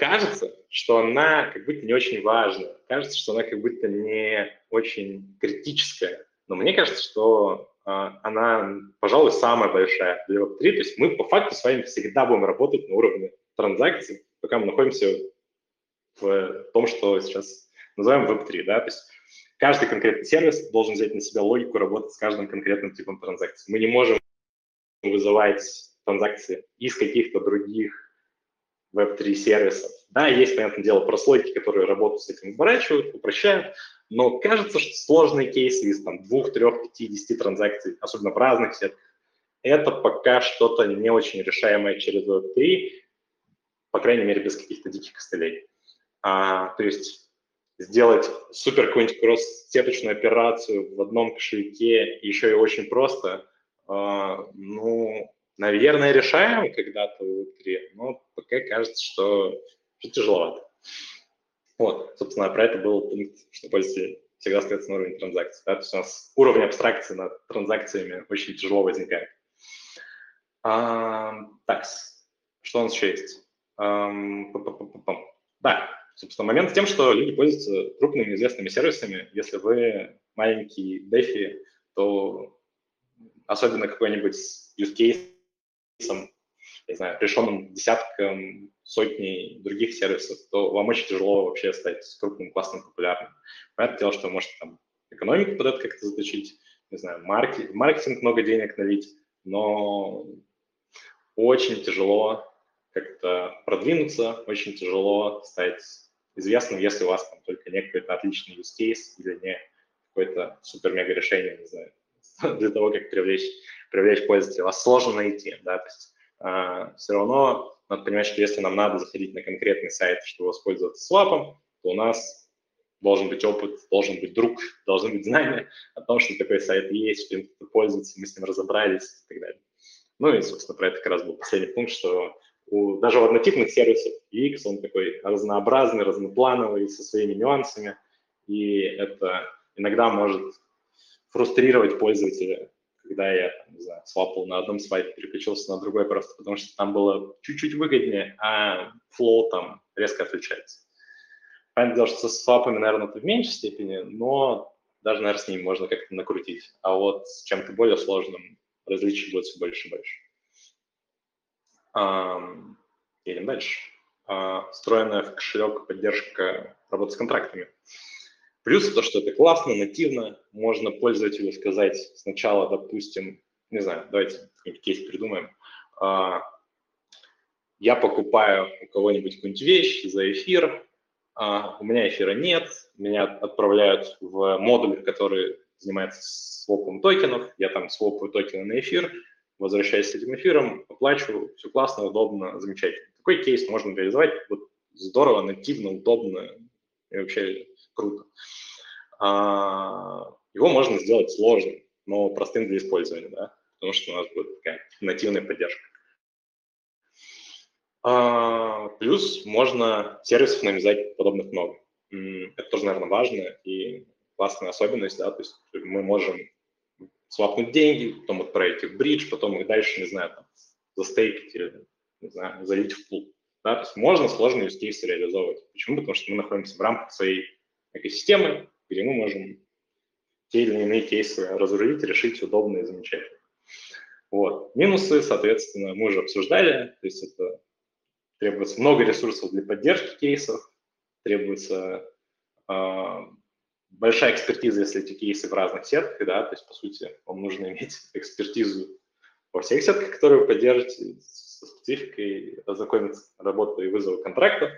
A: Кажется, что она как будто не очень важна. Кажется, что она как будто не очень критическая. Но мне кажется, что э, она, пожалуй, самая большая для Web3. То есть мы по факту с вами всегда будем работать на уровне транзакций, пока мы находимся в том, что сейчас называем Web3. Да? То есть каждый конкретный сервис должен взять на себя логику работать с каждым конкретным типом транзакций. Мы не можем вызывать транзакции из каких-то других Web3 сервисов. Да, есть, понятное дело, прослойки, которые работу с этим оборачивают, упрощают, но кажется, что сложные кейсы из там, 2, 3, 5, 10 транзакций, особенно в разных сетках, это пока что-то не очень решаемое через Web3, по крайней мере, без каких-то диких костылей. А, то есть сделать супер какую-нибудь кросс-сеточную операцию в одном кошельке, еще и очень просто, а, ну, наверное, решаем когда-то в Web3, но пока кажется, что, что тяжеловато. Вот, собственно, про это был пункт, что пользователь всегда остается на уровне транзакций. Да? То есть у нас уровень абстракции над транзакциями очень тяжело возникает. А, так, что у нас еще есть? А, да, собственно, момент в тем, что люди пользуются крупными известными сервисами. Если вы маленький DeFi, то особенно какой-нибудь use case, не знаю, решенным десятком, сотней других сервисов, то вам очень тяжело вообще стать крупным, классным, популярным. Понятное дело, что вы можете там экономику под это как-то заточить, не знаю, маркетинг, маркетинг много денег налить, но очень тяжело как-то продвинуться, очень тяжело стать известным, если у вас там только не какой-то отличный use case или не какое-то супер-мега решение, не знаю, [laughs] для того, как привлечь, привлечь пользователя. Сложно найти, да, то есть э, все равно надо понимать, что если нам надо заходить на конкретный сайт, чтобы воспользоваться свапом, то у нас должен быть опыт, должен быть друг, [laughs] должны быть знания о том, что такой сайт есть, что им пользуется, мы с ним разобрались и так далее. Ну и, собственно, про это как раз был последний пункт, что у, даже у однотипных сервисов UX он такой разнообразный, разноплановый, со своими нюансами, и это иногда может фрустрировать пользователя, когда я, не знаю, свапал на одном свайпе, переключился на другой просто потому, что там было чуть-чуть выгоднее, а флоу там резко отличается. Понятное дело, что со свапами, наверное, это в меньшей степени, но даже, наверное, с ними можно как-то накрутить. А вот с чем-то более сложным различий будет все больше и больше. Um, едем дальше. Uh, встроенная в кошелек поддержка работы с контрактами. Плюс то, что это классно, нативно, можно пользователю сказать сначала, допустим, не знаю, давайте кейс придумаем. Uh, я покупаю у кого-нибудь какую-нибудь вещь за эфир, uh, у меня эфира нет, меня отправляют в модуль, который занимается свопом токенов, я там свопаю токены на эфир, возвращаюсь с этим эфиром, оплачиваю, все классно, удобно, замечательно. Такой кейс можно реализовать вот здорово, нативно, удобно и вообще круто. А, его можно сделать сложным, но простым для использования, да, потому что у нас будет такая нативная поддержка. А, плюс можно сервисов навязать подобных много. Это тоже, наверное, важно и классная особенность, да, то есть мы можем свапнуть деньги, потом отправить их в бридж, потом их дальше, не знаю, там, застейкать или, не знаю, залить в пул. Да, то есть можно сложные use реализовывать. Почему? Потому что мы находимся в рамках своей экосистемы, где мы можем те или иные кейсы разрулить, решить удобно и замечательно. Вот. Минусы, соответственно, мы уже обсуждали, то есть это требуется много ресурсов для поддержки кейсов, требуется э, большая экспертиза, если эти кейсы в разных сетках, да, то есть, по сути, вам нужно иметь [laughs] экспертизу во всех сетках, которые вы поддержите, со спецификой, ознакомиться с работой и вызова контрактов.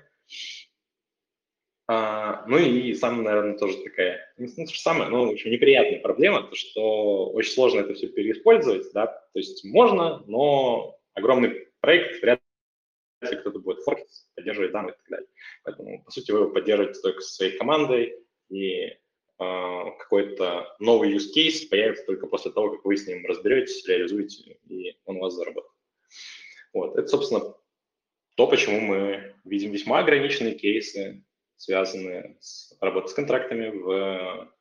A: А, ну и самое, наверное, тоже такая, ну, то же самое, но очень неприятная проблема, то что очень сложно это все переиспользовать, да, то есть можно, но огромный проект вряд ли кто-то будет форкить, поддерживать данные и так далее. Поэтому, по сути, вы его поддерживаете только со своей командой, и э, какой-то новый use case появится только после того, как вы с ним разберетесь, реализуете, и он у вас заработает. Вот, это, собственно, то, почему мы видим весьма ограниченные кейсы, связанные с работой с контрактами в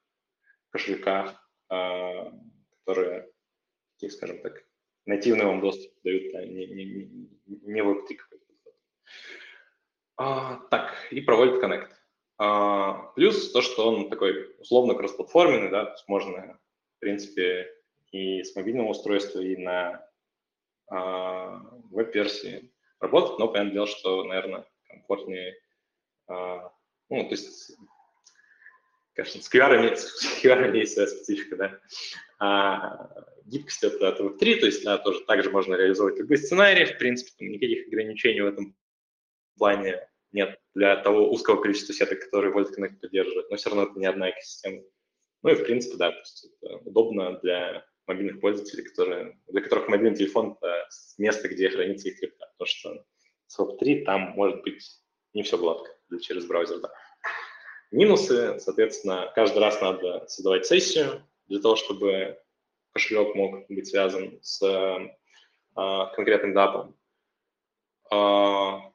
A: кошельках, а, которые, скажем так, нативный вам доступ дают, а не, не, Web3 какой-то А, так, и про Wallet Connect. А, плюс то, что он такой условно кроссплатформенный, да, то есть можно, в принципе, и с мобильного устройства, и на а, веб-версии работать, но понятное дело, что, наверное, комфортнее а, ну, то есть, конечно, с QR имеет, с [laughs] своя специфика, да. А гибкость это от Web3, то есть, да, тоже также можно реализовывать любые сценарии, в принципе, там никаких ограничений в этом плане нет для того узкого количества сеток, которые Volt Connect поддерживает, но все равно это не одна экосистема. Ну и, в принципе, да, то есть это удобно для мобильных пользователей, которые, для которых мобильный телефон – это место, где хранится их крипта, потому что с Web3 там может быть не все гладко через браузер, да. Минусы, соответственно, каждый раз надо создавать сессию для того, чтобы кошелек мог быть связан с а, конкретным датом. А,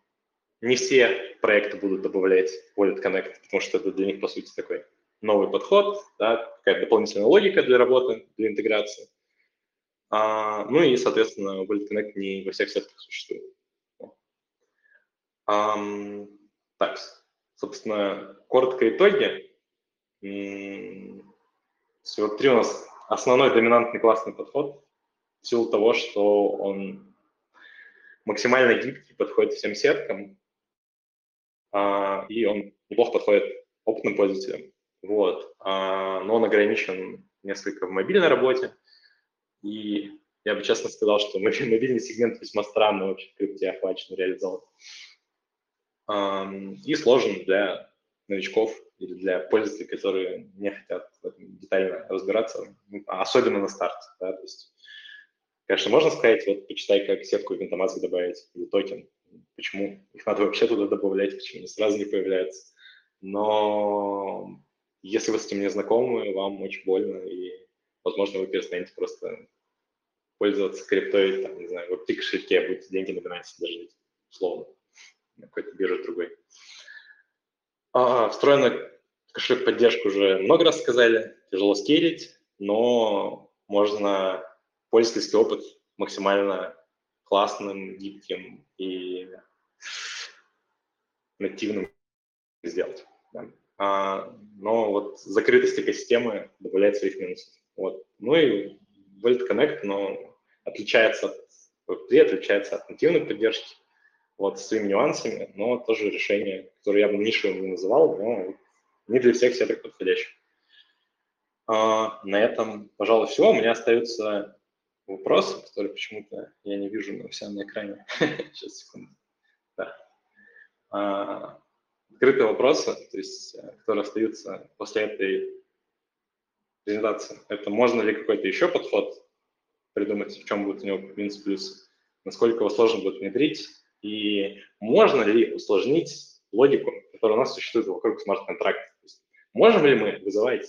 A: не все проекты будут добавлять Wallet Connect, потому что это для них, по сути, такой новый подход, да, какая-то дополнительная логика для работы, для интеграции. А, ну и, соответственно, Wallet Connect не во всех сетах существует. Um, так, собственно, коротко итоги. Всего три у нас основной доминантный классный подход в силу того, что он максимально гибкий, подходит всем сеткам, а, и он неплохо подходит опытным пользователям. Вот. А, но он ограничен несколько в мобильной работе, и я бы честно сказал, что мобильный сегмент весьма странно вообще в крипте охвачен, реализован и сложен для новичков или для пользователей, которые не хотят детально разбираться, ну, особенно на старте. Да? То есть, конечно, можно сказать, вот почитай, как сетку и интомации добавить, или токен, почему их надо вообще туда добавлять, почему они сразу не появляются. Но если вы с этим не знакомы, вам очень больно, и, возможно, вы перестанете просто пользоваться криптой, там, не знаю, в кошельке будете деньги на Binance держать, условно на какой-то бирже другой. А, встроенный кошелек поддержку уже много раз сказали, тяжело скейлить, но можно пользовательский опыт максимально классным, гибким и нативным сделать. Да. А, но вот закрытость экосистемы добавляет своих минусов. Вот. Ну и Wallet Connect, но отличается от Web3, отличается от нативной поддержки вот, с своими нюансами, но тоже решение, которое я бы нишевым не называл, но не для всех сеток подходящих. А, на этом, пожалуй, все. У меня остаются вопросы, которые почему-то я не вижу на всем на экране. [laughs] Сейчас, секунду. Да. А, открытые вопросы, то есть, э, которые остаются после этой презентации. Это можно ли какой-то еще подход придумать, в чем будет у него минус плюс, насколько его сложно будет внедрить, и можно ли усложнить логику, которая у нас существует вокруг смарт-контракта? Можем ли мы вызывать,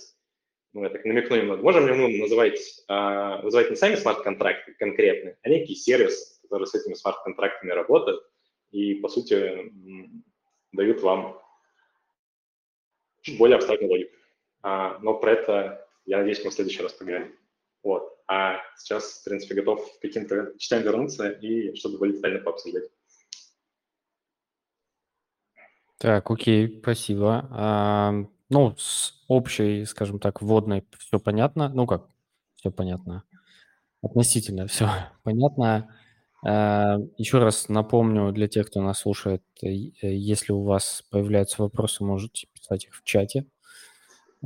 A: ну, я так намекну немного, можем ли мы называть, э, вызывать не сами смарт-контракты конкретные, а некий сервис, который с этими смарт-контрактами работает и, по сути, дают вам чуть более абстрактную логику. А, но про это, я надеюсь, мы в следующий раз поговорим. Вот. А сейчас, в принципе, готов к каким-то частям вернуться и чтобы более детально пообсуждать.
B: Так, окей, спасибо. А, ну, с общей, скажем так, вводной все понятно. Ну как, все понятно. Относительно все [laughs] понятно. А, еще раз напомню для тех, кто нас слушает, э, если у вас появляются вопросы, можете писать их в чате.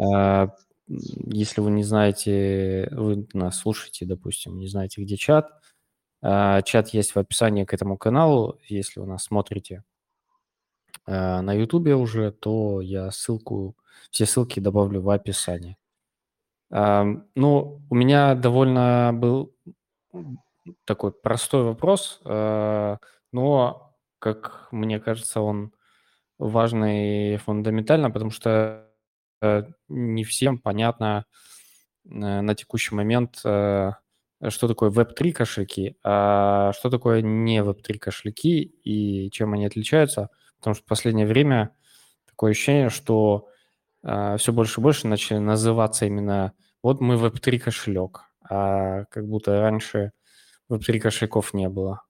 B: А, если вы не знаете, вы нас слушаете, допустим, не знаете, где чат, А, чат есть в описании к этому каналу. Если вы нас смотрите а, на YouTube уже, то я ссылку, все ссылки добавлю в описании. Ну, у меня довольно был такой простой вопрос, но, как мне кажется, он важный и фундаментально, потому что э, не всем понятно э, на текущий момент, э, что такое Web3 кошельки, а что такое не Web3 кошельки и чем они отличаются. Потому что в последнее время такое ощущение, что все больше и больше начали называться именно вот мы Web3 кошелек, а как будто раньше Web3 кошельков не было.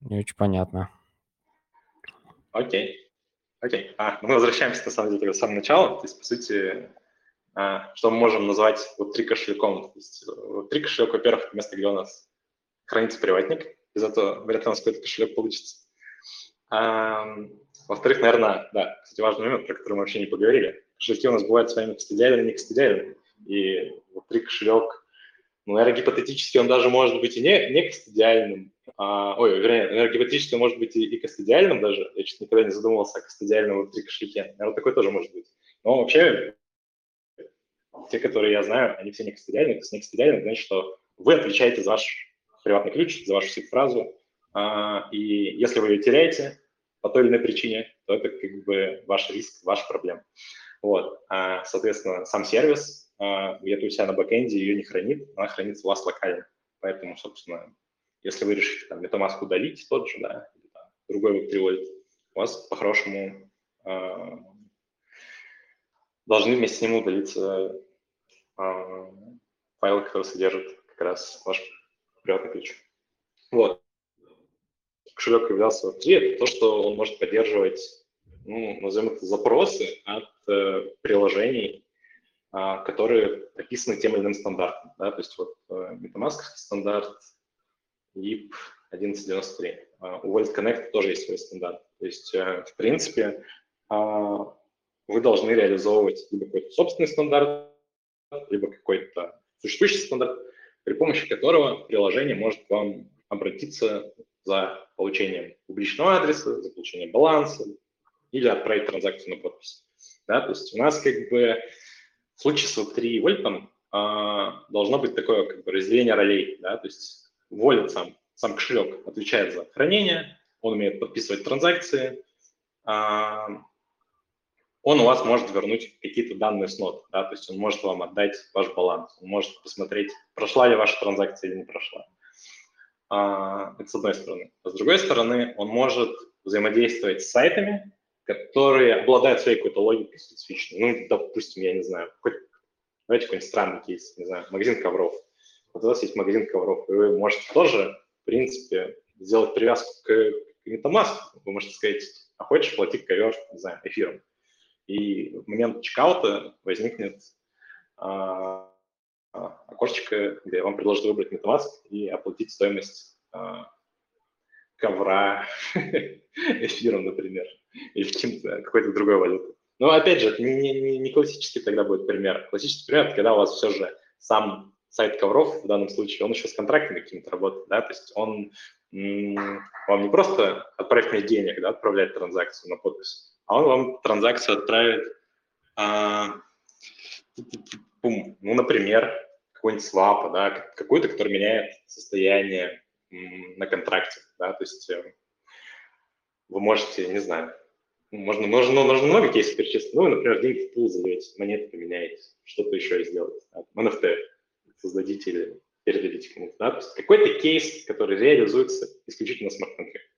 B: Не очень понятно.
A: Окей. Окей. А, мы возвращаемся, на самом деле, к самому началу. То есть, по сути, а, что мы можем назвать вот три кошельком. То есть, вот три кошелек, во-первых, это место, где у нас хранится приватник. Из этого вряд ли у нас какой-то кошелек получится. Во-вторых, наверное, да, кстати, важный момент, про который мы вообще не поговорили. Кошельки у нас бывают с вами кастодиальными и не кастодиальными. И вот три кошелек, ну, наверное, гипотетически он даже может быть и не, не кастодиальным, а, ой, вернее, энергетическое может быть и, и кастодиальным даже. Я честно никогда не задумывался о кастодиальном внутри кошельке. Наверное, такой тоже может быть. Но вообще, те, которые я знаю, они все не кастодиальные. То есть не кастодиальные, значит, что вы отвечаете за ваш приватный ключ, за вашу сид-фразу. А, и если вы ее теряете по той или иной причине, то это как бы ваш риск, ваша проблема. Вот. А, соответственно, сам сервис а, где-то у себя на бэкэнде ее не хранит, она хранится у вас локально. Поэтому, собственно, если вы решите там MetaMask удалить тот же, да, другой вы приводит, у вас по-хорошему должны вместе с ним удалиться файлы, которые содержат как раз ваш приватный ключ. Вот. Кошелек являлся Web3, это то, что он может поддерживать, ну, назовем это, запросы от э, приложений, э, которые описаны тем или иным стандартом. Да? То есть вот э, MetaMask стандарт, LIP 1193. Uh, у Wallet Connect тоже есть свой стандарт. То есть, uh, в принципе, uh, вы должны реализовывать либо какой-то собственный стандарт, либо какой-то существующий стандарт, при помощи которого приложение может к вам обратиться за получением публичного адреса, за получением баланса или отправить транзакцию на подпись. Да, то есть у нас как бы в случае с Web3 и Volt должно быть такое как бы разделение ролей. Да, то есть Wallet сам, сам кошелек отвечает за хранение, он умеет подписывать транзакции, а, он у вас может вернуть какие-то данные с нот, да, то есть он может вам отдать ваш баланс, он может посмотреть, прошла ли ваша транзакция или не прошла. А, это с одной стороны. А с другой стороны, он может взаимодействовать с сайтами, которые обладают своей какой-то логикой специфичной. Ну, допустим, я не знаю, какой давайте какой-нибудь странный кейс, не знаю, магазин ковров – вот у вас есть магазин ковров, и вы можете тоже, в принципе, сделать привязку к, к. Вы можете сказать, а хочешь платить ковер, не знаю, эфиром. И в момент чекаута возникнет а, окошечко, где вам предложат выбрать MetaMask и оплатить стоимость а, ковра [laughs] эфиром, например, или какой-то другой валютой. Но опять же, это не, не, не классический тогда будет пример. Классический пример, это когда у вас все же сам сайт ковров в данном случае, он еще с контрактами какими-то работает, да, то есть он вам не просто отправит мне денег, да, отправляет транзакцию на подпись, а он вам транзакцию отправит, а, ну, например, какой-нибудь свап, да, какой-то, который меняет состояние на контракте, да, то есть э, вы можете, не знаю, можно, можно, можно много кейсов перечислить, ну, например, деньги в пул задаете, монеты поменяете, что-то еще сделать, NFT, создадите или передадите кому-то. Да? То есть какой-то кейс, который реализуется исключительно в смарт-контрактах.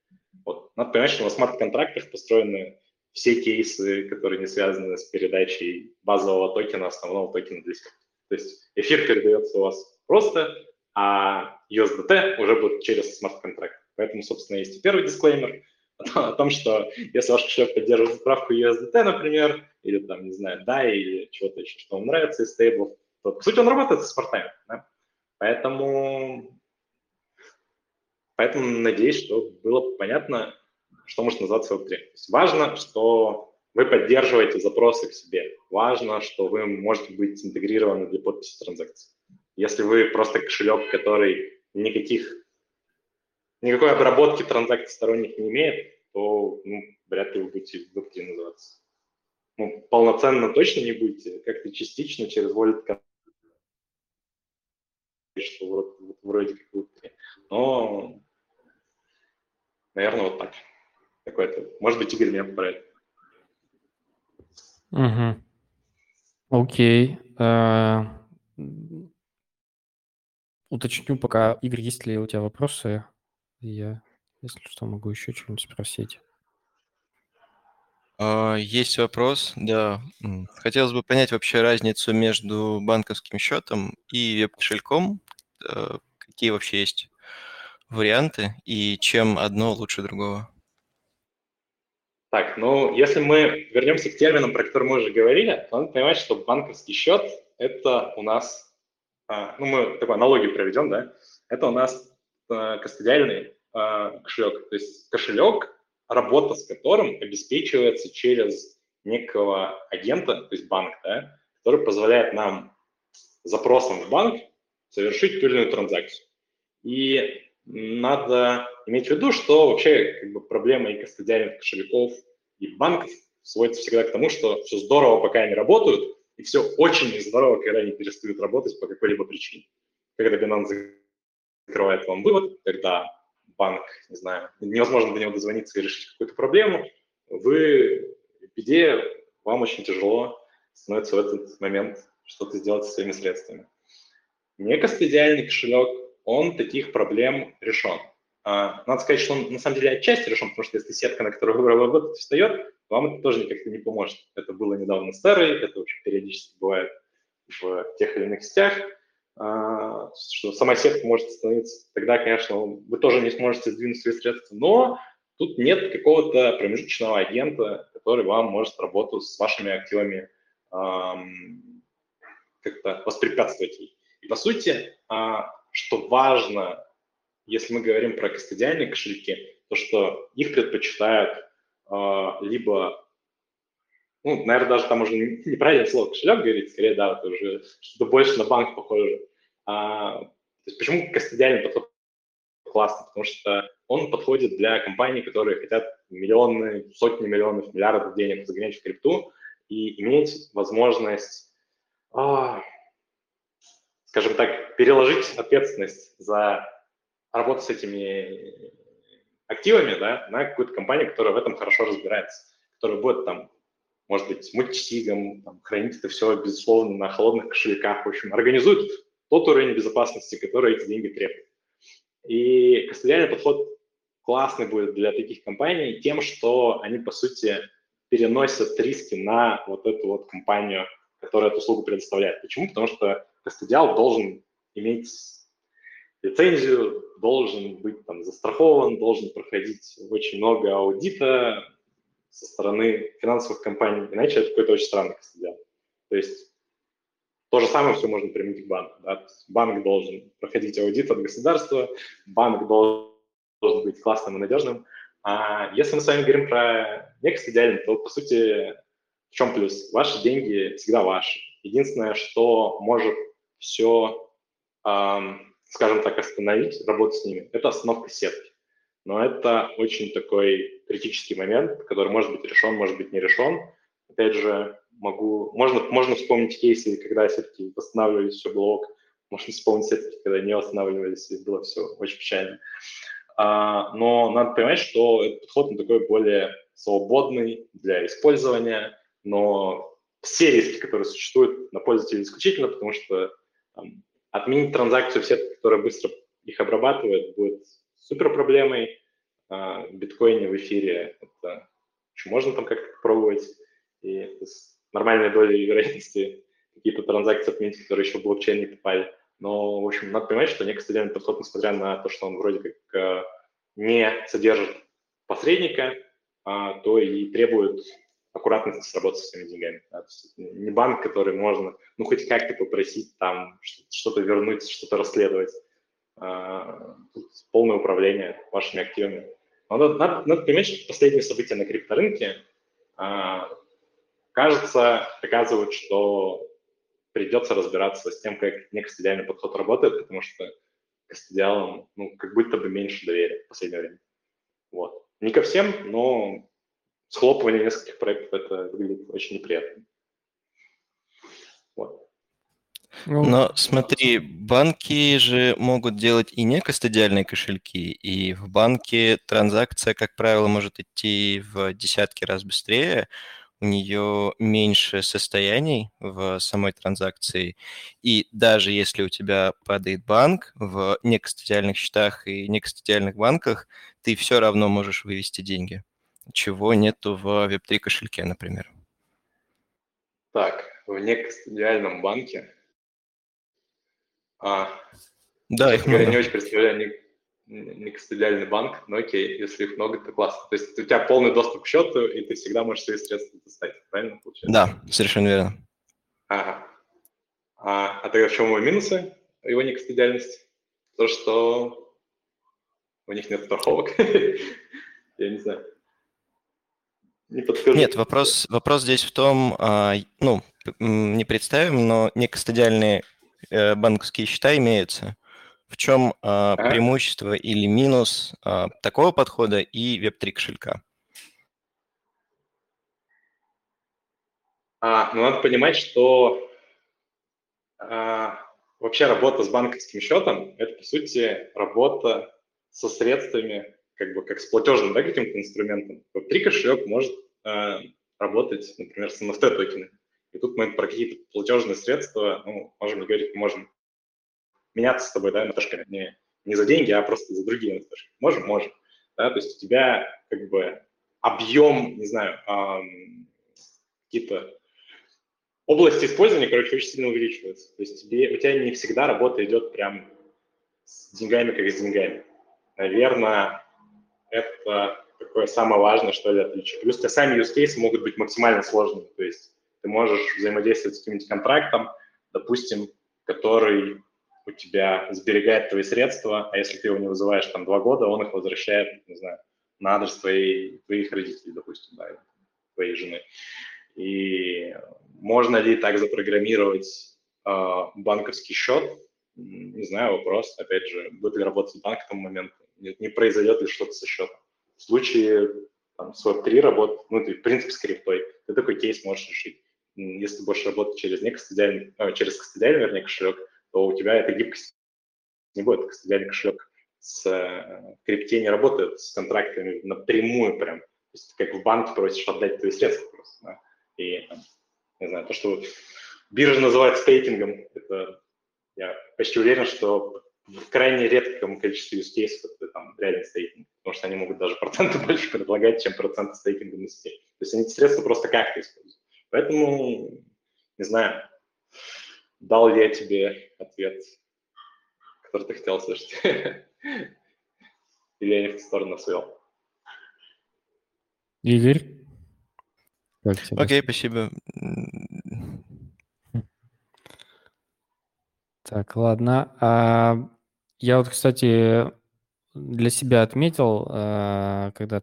A: Вот. Надо понимать, что на смарт-контрактах построены все кейсы, которые не связаны с передачей базового токена, основного токена себя. То есть эфир передается у вас просто, а USDT уже будет через смарт-контракт. Поэтому, собственно, есть и первый дисклеймер [laughs] о том, что если ваш кошелек поддерживает справку USDT, например, или там, не знаю, DAI или чего-то еще, что вам нравится из стейблов, то, по сути, он работает с портами. Да? Поэтому, поэтому надеюсь, что было понятно, что может называться Web3. То есть важно, что вы поддерживаете запросы к себе. Важно, что вы можете быть интегрированы для подписи транзакций. Если вы просто кошелек, который никаких никакой обработки транзакций сторонних не имеет, то ну, вряд ли вы будете Web3 называться. Ну, полноценно точно не будете, как-то частично через wallet что вроде, вроде как Web3. Но, наверное, вот так. Какой-то. Может быть, Игорь меня поправит.
B: Угу. Окей. Uh, уточню пока, Игорь, есть ли у тебя вопросы? Я, если что, могу еще что-нибудь спросить.
C: Uh, есть вопрос, да. Хотелось бы понять вообще разницу между банковским счетом и веб-кошельком. Uh, какие вообще есть варианты и чем одно лучше другого?
A: Так, ну, если мы вернемся к терминам, про которые мы уже говорили, то надо понимать, что банковский счет – это у нас, а, ну, мы такой аналогию проведем, да, это у нас а, кастодиальный а, кошелек, то есть кошелек, работа с которым обеспечивается через некого агента, то есть банк, да, который позволяет нам запросом в банк совершить ту или иную транзакцию. И надо иметь в виду, что вообще как бы, проблема и кастодиальных кошельков, и банков сводится всегда к тому, что все здорово, пока они работают, и все очень здорово, когда они перестают работать по какой-либо причине. Когда Binance закрывает вам вывод, когда банк, не знаю, невозможно до него дозвониться и решить какую-то проблему, вы в беде, вам очень тяжело становится в этот момент что-то сделать со своими средствами. Некостадиальный кошелек он таких проблем решен. А, надо сказать, что он на самом деле отчасти решен, потому что если сетка, на которую вы работаете, встает, вам это тоже никак не поможет. Это было недавно с Terra, это очень периодически бывает в тех или иных сетях, а, что сама сетка может остановиться. Тогда, конечно, вы тоже не сможете сдвинуть свои средства, но тут нет какого-то промежуточного агента, который вам может работу с вашими активами как-то воспрепятствовать. И, по сути, а, что важно, если мы говорим про кастодиальные кошельки, то что их предпочитают э, либо, ну, наверное, даже там уже неправильное слово кошелек говорить, скорее, да, это уже что-то больше на банк похоже. А, то есть почему кастодиальный подход классный? Потому что он подходит для компаний, которые хотят миллионы, сотни миллионов, миллиардов денег загонять в крипту и иметь возможность а, скажем так, переложить ответственность за работу с этими активами да, на какую-то компанию, которая в этом хорошо разбирается, которая будет там, может быть, мультисигом, там, хранить это все, безусловно, на холодных кошельках, в общем, организует тот уровень безопасности, который эти деньги требуют. И кастодиальный подход классный будет для таких компаний тем, что они, по сути, переносят риски на вот эту вот компанию, которая эту услугу предоставляет. Почему? Потому что кастодиал должен иметь лицензию, должен быть там застрахован, должен проходить очень много аудита со стороны финансовых компаний, иначе это какой-то очень странный кастодиал. То есть то же самое все можно применить к банку. Да? Банк должен проходить аудит от государства, банк должен быть классным и надежным. А если мы с вами говорим про некостадиальный, то, по сути, в чем плюс? Ваши деньги всегда ваши. Единственное, что может все, скажем так, остановить, работу с ними, это остановка сетки. Но это очень такой критический момент, который может быть решен, может быть не решен. Опять же, могу, можно, можно вспомнить кейсы, когда сетки восстанавливались, все было ок. Можно вспомнить сетки, когда не восстанавливались, и было все очень печально. А, но надо понимать, что этот подход он такой более свободный для использования, но все риски, которые существуют на пользователя исключительно, потому что там, отменить транзакцию в сетке, которая быстро их обрабатывает, будет супер проблемой. А, в биткоине в эфире это можно там как-то пробовать, и с нормальной долей вероятности какие-то транзакции отменить, которые еще в блокчейн не попали. Но, в общем, надо понимать, что некостадиальный подход, несмотря на то, что он вроде как э, не содержит посредника, а, то и требует аккуратности с работой с своими деньгами. Да? не банк, который можно, ну, хоть как-то попросить там что-то вернуть, что-то расследовать. А, полное управление вашими активами. Надо, надо, надо понимать, что последние события на крипторынке, а, кажется, доказывают, что придется разбираться с тем, как некостадиальный подход работает, потому что кастодиалам, ну, как будто бы меньше доверия в последнее время. Вот. Не ко всем, но схлопывание нескольких проектов это выглядит очень неприятно.
C: Вот. Ну, Но смотри, банки же могут делать и не кастодиальные кошельки, и в банке транзакция, как правило, может идти в десятки раз быстрее, у нее меньше состояний в самой транзакции, и даже если у тебя падает банк в некастодиальных счетах и некастодиальных банках, ты все равно можешь вывести деньги, чего нету в Web3 кошельке, например.
A: Так, в некастодиальном банке а,
C: да,
A: их говоря, не очень представляю не кастодиальный банк, но окей, если их много, то классно. То есть у тебя полный доступ к счету, и ты всегда можешь свои средства достать, правильно получается?
C: Да, совершенно верно.
A: Ага. А, а тогда в чем его минусы, его некастодиальность? То, что у них нет страховок. [laughs] Я не знаю.
C: Не подскажу. Нет, вопрос, вопрос здесь в том, а, ну, не представим, но некастодиальные э, банковские счета имеются. В чем а, ага. преимущество или минус а, такого подхода и Web3 кошелька?
A: А, ну, надо понимать, что а, вообще работа с банковским счетом – это, по сути, работа со средствами, как бы как с платежным да, каким-то инструментом. Web3 кошелек может а, работать, например, с NFT-токенами. И тут мы про какие-то платежные средства, ну, можем говорить, можем меняться с тобой, да, НФТшками, не, не за деньги, а просто за другие НФТшки. Можем? Можем. Да, то есть у тебя как бы объем, не знаю, эм, какие-то области использования, короче, очень сильно увеличиваются. То есть тебе, у тебя не всегда работа идет прям с деньгами, как с деньгами. Наверное, это такое самое важное, что ли, отличие. Плюс тебя сами use cases могут быть максимально сложными. То есть ты можешь взаимодействовать с каким-нибудь контрактом, допустим, который у тебя сберегает твои средства, а если ты его не вызываешь там два года, он их возвращает, не знаю, на адрес твоей, твоих родителей, допустим, да, твоей жены. И можно ли так запрограммировать э, банковский счет? Не знаю, вопрос. Опять же, будет ли работать банк к тому моменту? Не, не произойдет ли что-то со счетом? В случае там, с Web3 работы, ну, ты, в принципе, с криптой, ты такой кейс можешь решить. Если будешь работать через некостадиальный, э, через кастодиальный, вернее, кошелек, то у тебя эта гибкость не будет. Кстати, кошелек с э, крипте не работает с контрактами напрямую прям. То есть как в банке просишь отдать твои средства просто. Да? И, не знаю, то, что биржа называет стейкингом, это я почти уверен, что в крайне редком количестве use cases это там реальный стейкинг, потому что они могут даже проценты [laughs] больше предлагать, чем проценты стейкинга на сети. То есть они эти средства просто как-то используют. Поэтому, не знаю, Дал ли я тебе ответ, который ты хотел слышать? [laughs] Или я не в ту сторону свел?
B: Игорь?
C: Окей, okay, спасибо.
B: Так, ладно. А, я вот, кстати, для себя отметил, а, когда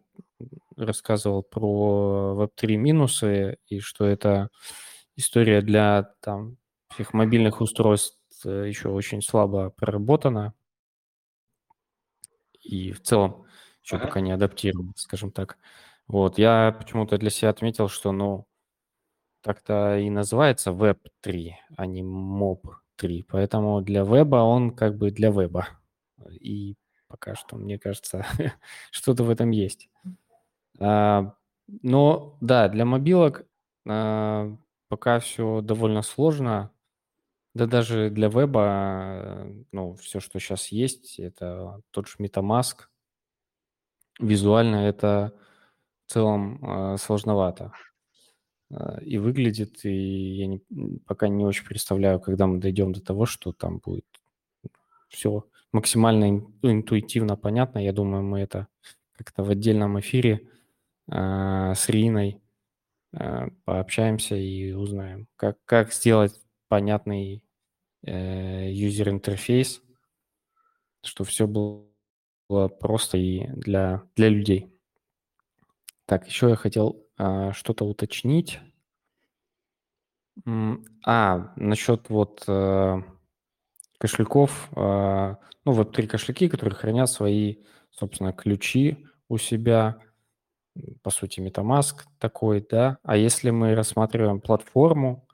B: рассказывал про Web3 минусы, и что это история для там всех мобильных устройств э, еще очень слабо проработана. И в целом еще ага. пока не адаптирован, скажем так. Вот, я почему-то для себя отметил, что, ну, так-то и называется Web 3, а не Mob 3. Поэтому для веба он как бы для веба. И пока что, мне кажется, [laughs] что-то в этом есть. А, но да, для мобилок а, пока все довольно сложно. Да даже для веба, ну, все, что сейчас есть, это тот же MetaMask. Визуально это в целом э, сложновато и выглядит, и я не, пока не очень представляю, когда мы дойдем до того, что там будет все максимально интуитивно понятно. Я думаю, мы это как-то в отдельном эфире э, с Риной э, пообщаемся и узнаем, как, как сделать понятный э, юзер-интерфейс, чтобы все было просто и для, для людей. Так, еще я хотел а, что-то уточнить. А, насчет вот а, кошельков, ну, Web3 кошельки, которые хранят свои, собственно, ключи у себя, по сути, MetaMask такой, да. А если мы рассматриваем платформу,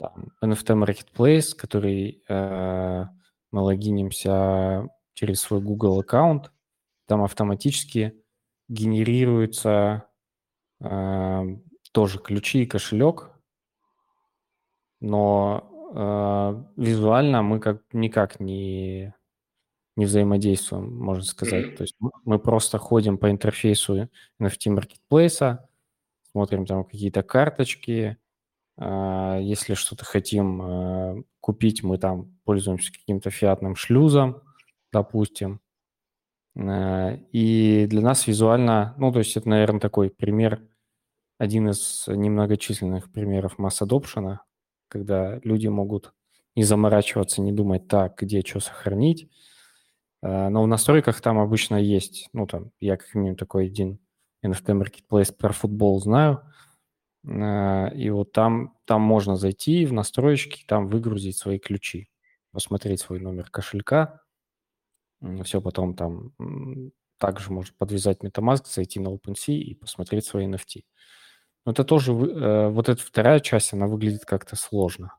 B: там, NFT Marketplace, который э, мы логинимся через свой Google аккаунт, там автоматически генерируется э, тоже ключи и кошелек, но э, визуально мы как никак не не взаимодействуем, можно сказать. То есть мы просто ходим по интерфейсу NFT Marketplace, смотрим там какие-то карточки. А, если что-то хотим а, купить, мы там пользуемся каким-то фиатным шлюзом, допустим. И для нас визуально, ну, то есть это, наверное, такой пример, один из немногочисленных примеров масс-адопшена, когда люди могут не заморачиваться, не думать так, где что сохранить, Э, но в настройках там обычно есть, ну, там, я как минимум такой один NFT Marketplace про футбол знаю, э, и вот там, там можно зайти в настройки, там выгрузить свои ключи, посмотреть свой номер кошелька, все потом там также можно подвязать MetaMask, зайти на OpenSea и посмотреть свои NFT. Но это тоже, э, вот эта вторая часть, она выглядит как-то сложно.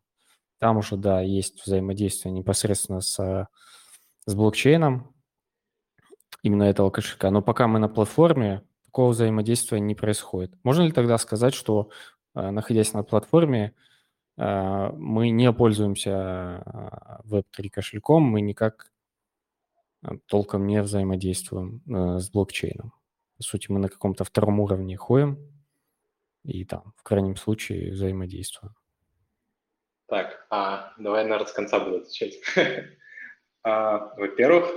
B: Там уже, да, есть взаимодействие непосредственно с с блокчейном именно этого кошелька. Но пока мы на платформе, такого взаимодействия не происходит. Можно ли тогда сказать, что, э, находясь на платформе, э, мы не пользуемся Web3 кошельком, мы никак э, толком не взаимодействуем с блокчейном. По сути, мы на каком-то втором уровне ходим и там, в крайнем случае, взаимодействуем.
A: Так, а давай, наверное, с конца буду отвечать. [laughs] А, во-первых,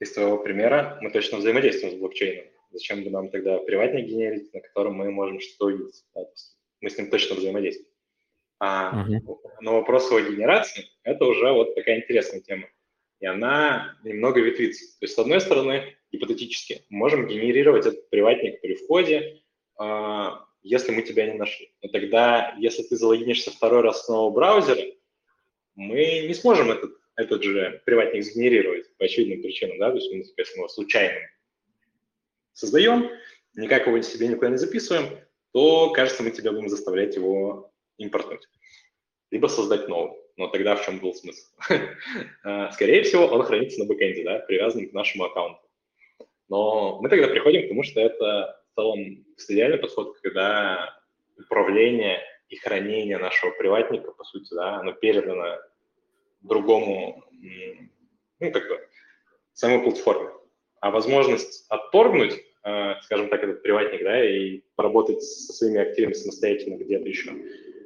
A: из твоего примера мы точно взаимодействуем с блокчейном. Зачем бы нам тогда приватник генерить, на котором мы можем что-то увидеть? Да? Мы с ним точно взаимодействуем. А, uh-huh. Но вопрос его генерации – это уже вот такая интересная тема. И она немного ветвится. То есть, с одной стороны, гипотетически, мы можем генерировать этот приватник при входе, а, если мы тебя не нашли. Но тогда, если ты залогинишься второй раз с нового браузера, мы не сможем этот этот же приватник сгенерировать по очевидным причинам, да, то есть мы, соответственно, его случайно создаем, никак его себе никуда не записываем, то, кажется, мы тебя будем заставлять его импортнуть. Либо создать новый. Но тогда в чем был смысл? [laughs] А, скорее всего, он хранится на бэкэнде, да, привязан к нашему аккаунту. Но мы тогда приходим к тому, что это целом идеальный подход, когда управление и хранение нашего приватника, по сути, да, оно передано другому, ну, как бы, самой платформе. А возможность отторгнуть, э, скажем так, этот приватник, да, и поработать со своими активами самостоятельно где-то еще,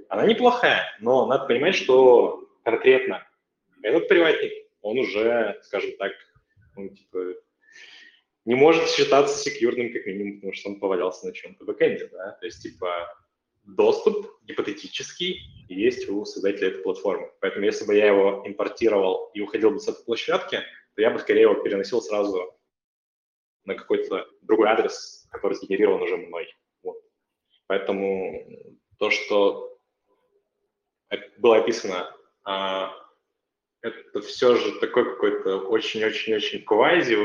A: она неплохая, но надо понимать, что конкретно этот приватник, он уже, скажем так, ну, типа, не может считаться секьюрным как минимум, потому что он повалялся на чем-то бэкэнде, да, то есть, типа, доступ гипотетический есть у создателя этой платформы. Поэтому если бы я его импортировал и уходил бы с этой площадки, то я бы скорее его переносил сразу на какой-то другой адрес, который сгенерирован уже мной. Вот. Поэтому то, что было описано, а, это все же такой какой-то очень-очень-очень квази.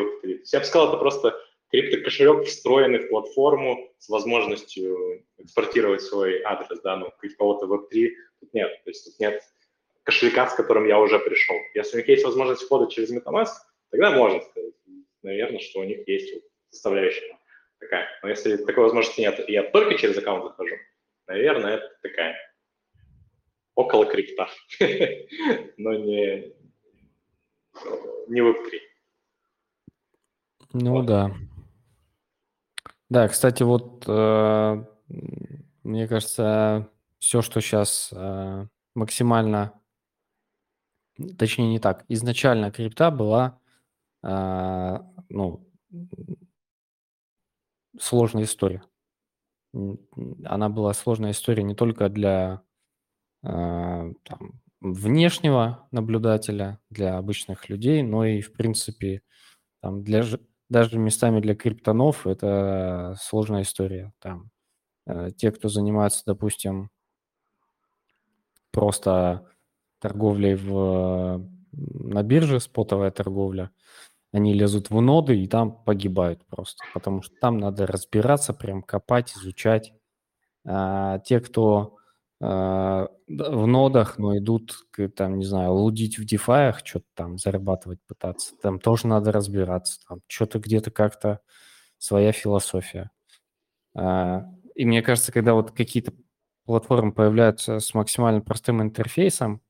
A: Я бы сказал, это просто криптокошелек, встроенный в платформу с возможностью экспортировать свой адрес, да, ну, кого-то Web3 тут нет. То есть тут нет кошелька, с которым я уже пришел. Если у них есть возможность входа через MetaMask, тогда можно сказать, наверное, что у них есть составляющая такая. Но если такой возможности нет, и я только через аккаунт захожу, наверное, это такая около крипта, [laughs] но не, не Web3.
B: Ну вот. да. Да, кстати, вот э, мне кажется, все, что сейчас э, максимально, точнее не так, изначально крипта была, э, ну, сложная история. Она была сложная история не только для там, внешнего наблюдателя, для обычных людей, но и, в принципе, там, для даже местами для криптонов это сложная история. Там э, те, кто занимается, допустим, просто торговлей в на бирже, спотовая торговля, они лезут в ноды и там погибают просто, потому что там надо разбираться, прям копать, изучать. А те, кто в нодах, но идут, там, не знаю, лудить в дефаях, что-то там зарабатывать пытаться, там тоже надо разбираться, там что-то где-то как-то своя философия. А, и мне кажется, когда вот какие-то платформы появляются с максимально простым интерфейсом,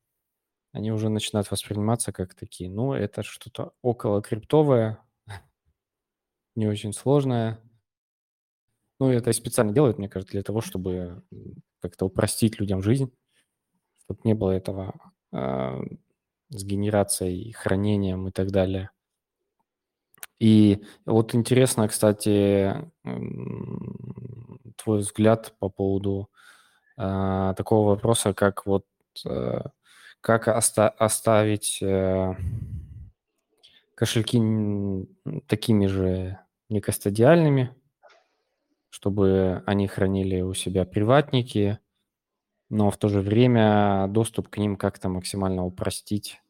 B: они уже начинают восприниматься как такие, ну, это что-то около криптовое, [laughs] не очень сложное. Ну, это специально делают, мне кажется, для того, чтобы как-то упростить людям жизнь, чтобы не было этого э, с генерацией, хранением и так далее. И вот интересно, кстати, твой взгляд по поводу э, такого вопроса, как вот э, как оста- оставить э, кошельки такими же некастодиальными, чтобы они хранили у себя приватники, но в то же время доступ к ним как-то максимально упростить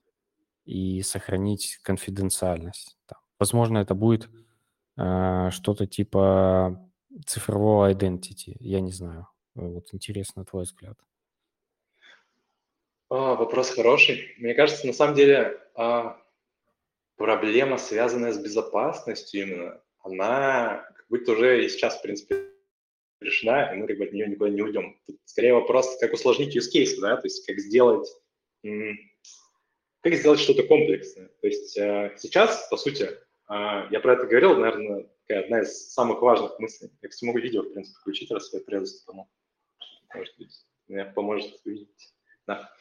B: и сохранить конфиденциальность. Возможно, это будет э, что-то типа цифрового identity, я не знаю. Вот интересно твой взгляд.
A: А, вопрос хороший. Мне кажется, на самом деле а, проблема, связанная с безопасностью именно, она будто уже и сейчас, в принципе, решена, и мы как бы от нее никуда не уйдем. Тут скорее вопрос, как усложнить use case, да, то есть как сделать, как сделать что-то комплексное. То есть э, сейчас, по сути, а, я про это говорил, наверное, такая одна из самых важных мыслей. Я, кстати, могу видео, в принципе, включить, раз я прелесть тому. Может быть, мне поможет увидеть. Да.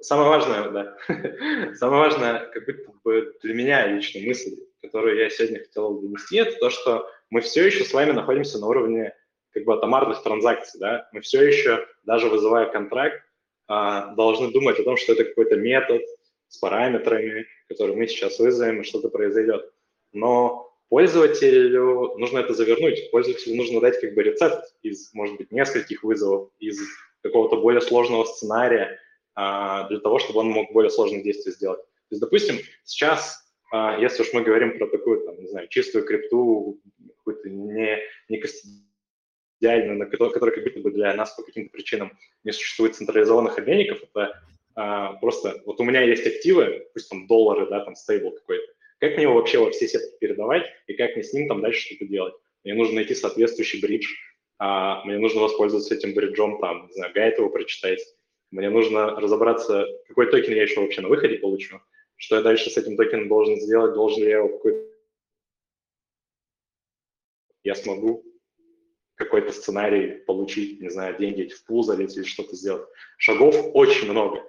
A: Самое важное, да, [laughs] самое важное, как будто бы для меня лично мысль, которую я сегодня хотел донести, это то, что мы все еще с вами находимся на уровне как бы атомарных транзакций, да, мы все еще, даже вызывая контракт, а, должны думать о том, что это какой-то метод с параметрами, которые мы сейчас вызовем, и что-то произойдет. Но пользователю нужно это завернуть, пользователю нужно дать как бы рецепт из, может быть, нескольких вызовов, из какого-то более сложного сценария а, для того, чтобы он мог более сложные действия сделать. То есть, допустим, сейчас, если уж мы говорим про такую, там, не знаю, чистую крипту, какую-то не, не идеальную, на которой, которой как будто бы для нас по каким-то причинам не существует централизованных обменников, это а, просто вот у меня есть активы, пусть там доллары, да, там стейбл какой-то, как мне его вообще во все сетки передавать и как мне с ним там дальше что-то делать? Мне нужно найти соответствующий бридж, а мне нужно воспользоваться этим бриджом, там, не знаю, гайд его прочитать, мне нужно разобраться, какой токен я еще вообще на выходе получу, что я дальше с этим токеном должен сделать, должен ли я его какой-то... Я смогу какой-то сценарий получить, не знаю, деньги в пул залить или что-то сделать. Шагов очень много,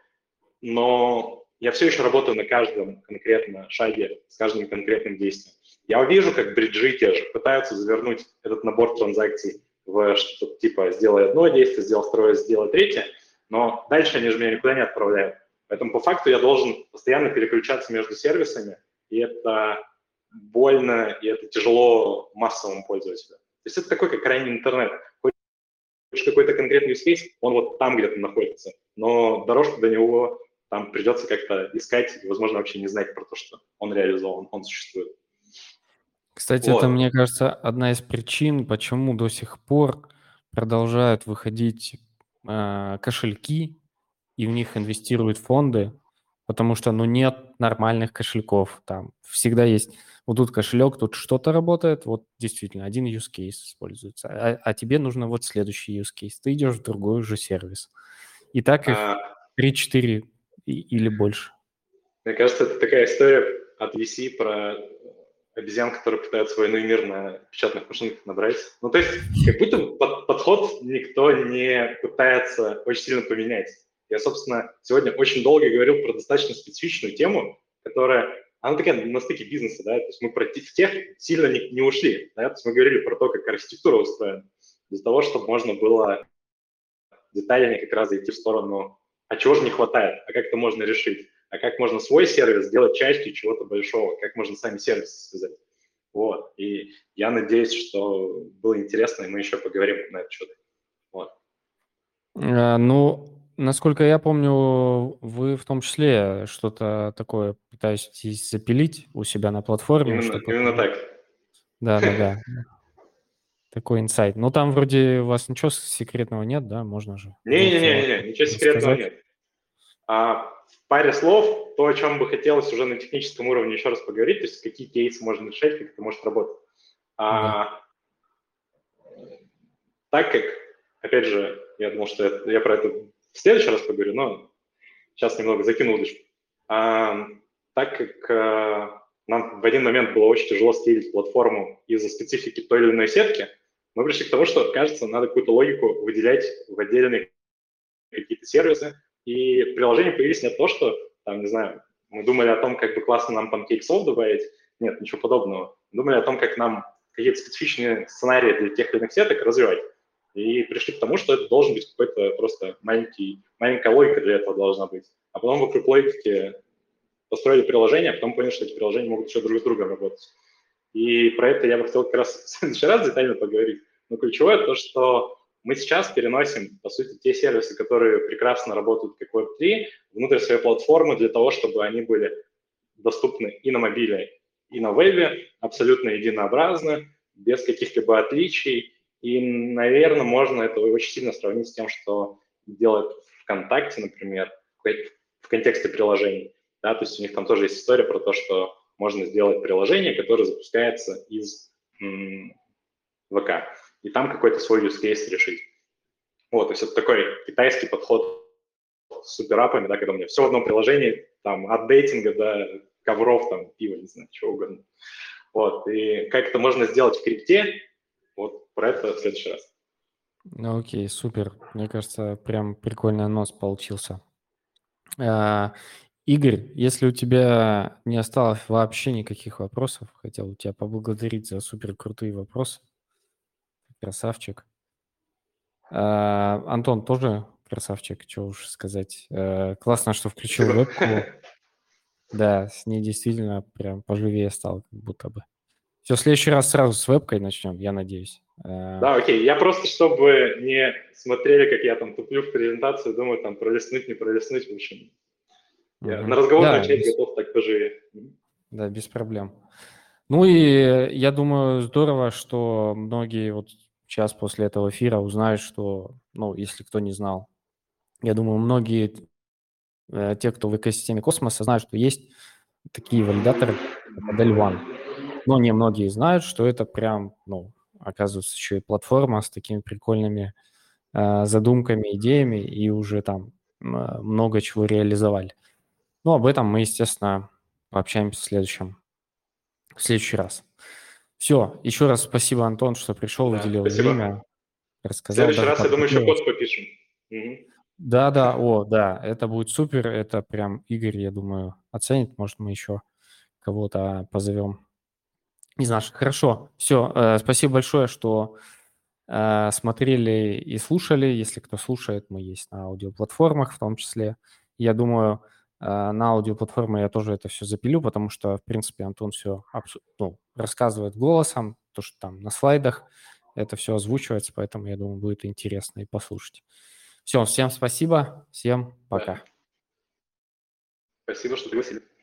A: но я все еще работаю на каждом конкретном шаге, с каждым конкретным действием. Я вижу, как бриджи те же пытаются завернуть этот набор транзакций в что-то типа сделай одно действие, сделай второе, сделай третье, но дальше они же меня никуда не отправляют. Поэтому по факту я должен постоянно переключаться между сервисами, и это больно, и это тяжело массовому пользователю. То есть это такой, как крайний интернет. Хочешь какой-то конкретный use case, он вот там где-то находится, но дорожку до него там придется как-то искать и, возможно, вообще не знать про то, что он реализован, он существует.
B: Кстати, вот. это, мне кажется, одна из причин, почему до сих пор продолжают выходить э, кошельки и в них инвестируют фонды, потому что, ну, нет нормальных кошельков. Там всегда есть, вот тут кошелек, тут что-то работает, вот действительно один use case используется, а, а тебе нужно вот следующий use case. Ты идешь в другой уже сервис. И так их а... 3-4 или больше.
A: Мне кажется, это такая история от VC про обезьян, которые пытаются войну и мир на печатных машинках набрать. Ну, то есть, как будто под, подход никто не пытается очень сильно поменять. Я, собственно, сегодня очень долго говорил про достаточно специфичную тему, которая, она такая на стыке бизнеса, да, то есть мы про тех сильно не, не ушли, да, то есть мы говорили про то, как архитектура устроена, для того, чтобы можно было детальнее как раз зайти в сторону, а чего же не хватает, а как это можно решить а как можно свой сервис сделать частью чего-то большого, как можно сами сервисы связать. Вот. И я надеюсь, что было интересно, и мы еще поговорим на этот счет. Вот.
B: А, ну, насколько я помню, вы в том числе что-то такое пытаетесь запилить у себя на платформе.
A: Именно,
B: чтобы...
A: именно так.
B: Да, да, да. [laughs] Такой инсайт. Ну, там вроде у вас ничего секретного нет, да? Можно же.
A: Не-не-не, ничего секретного нет. А в паре слов то, о чем бы хотелось уже на техническом уровне еще раз поговорить, то есть какие кейсы можно решать, как это может работать. А, Так как, опять же, я думал, что я, я про это в следующий раз поговорю, но сейчас немного закину удочку. А, так как а, нам в один момент было очень тяжело скейлить платформу из-за специфики той или иной сетки, мы пришли к тому, что, кажется, надо какую-то логику выделять в отдельные какие-то сервисы, и в приложении появились не то, что, там, не знаю, мы думали о том, как бы классно нам PancakeSoft добавить, нет, ничего подобного. Думали о том, как нам какие-то специфичные сценарии для тех или иных сеток развивать. И пришли к тому, что это должен быть какой-то просто маленький, маленькая логика для этого должна быть. А потом вокруг логики построили приложение, а потом поняли, что эти приложения могут еще друг с другом работать. И про это я бы хотел как раз [laughs] в следующий раз детально поговорить. Но ключевое то, что мы сейчас переносим, по сути, те сервисы, которые прекрасно работают как Web3, внутрь своей платформы для того, чтобы они были доступны и на мобиле, и на вебе, абсолютно единообразны, без каких-либо отличий. И, наверное, можно это очень сильно сравнить с тем, что делает ВКонтакте, например, в контексте приложений. Да, то есть у них там тоже есть история про то, что можно сделать приложение, которое запускается из м, ВК и там какой-то свой use case решить. Вот, то есть это такой китайский подход с суперапами, да, когда у меня все в одном приложении, там, от дейтинга до ковров, там, пива, не знаю, чего угодно. Вот, и как это можно сделать в крипте, вот про это в следующий раз.
B: Ну, окей, супер. Мне кажется, прям прикольный нос получился. А, Игорь, если у тебя не осталось вообще никаких вопросов, хотел у тебя поблагодарить за супер крутые вопросы. Красавчик. А, Антон тоже красавчик, что уж сказать. А, классно, что включил вебку. Да, с ней действительно прям поживее стал, как будто бы. Все, в следующий раз сразу с вебкой начнем, я надеюсь.
A: А, да, окей. Я просто, чтобы не смотрели, как я там туплю в презентацию, думаю, там пролистнуть, не пролистнуть, в общем. Я угу. на разговор да, начать без... готов так поживее.
B: Да, без проблем. Ну и я думаю, здорово, что многие вот сейчас после этого эфира узнают, что, ну, если кто не знал, я думаю, многие э, те, кто в экосистеме космоса, знают, что есть такие валидаторы, модель One. Но не многие знают, что это прям, ну, оказывается, еще и платформа с такими прикольными э, задумками, идеями, и уже там э, много чего реализовали. Ну, об этом мы, естественно, пообщаемся в следующем, в следующий раз. Все, еще раз спасибо, Антон, что пришел, да, выделил спасибо. время,
A: рассказал. В следующий раз, я думаю, еще код попишем.
B: Да, да, о, да, это будет супер, это прям Игорь, я думаю, оценит, может, мы еще кого-то позовем из наших. Хорошо, все, э, спасибо большое, что э, смотрели и слушали. Если кто слушает, мы есть на аудиоплатформах в том числе. Я думаю, э, на аудиоплатформе я тоже это все запилю, потому что, в принципе, Антон все ну, рассказывает голосом, то, что там на слайдах, это все озвучивается, поэтому, я думаю, будет интересно и послушать. Все, всем спасибо, всем пока.
A: Спасибо, что пригласили.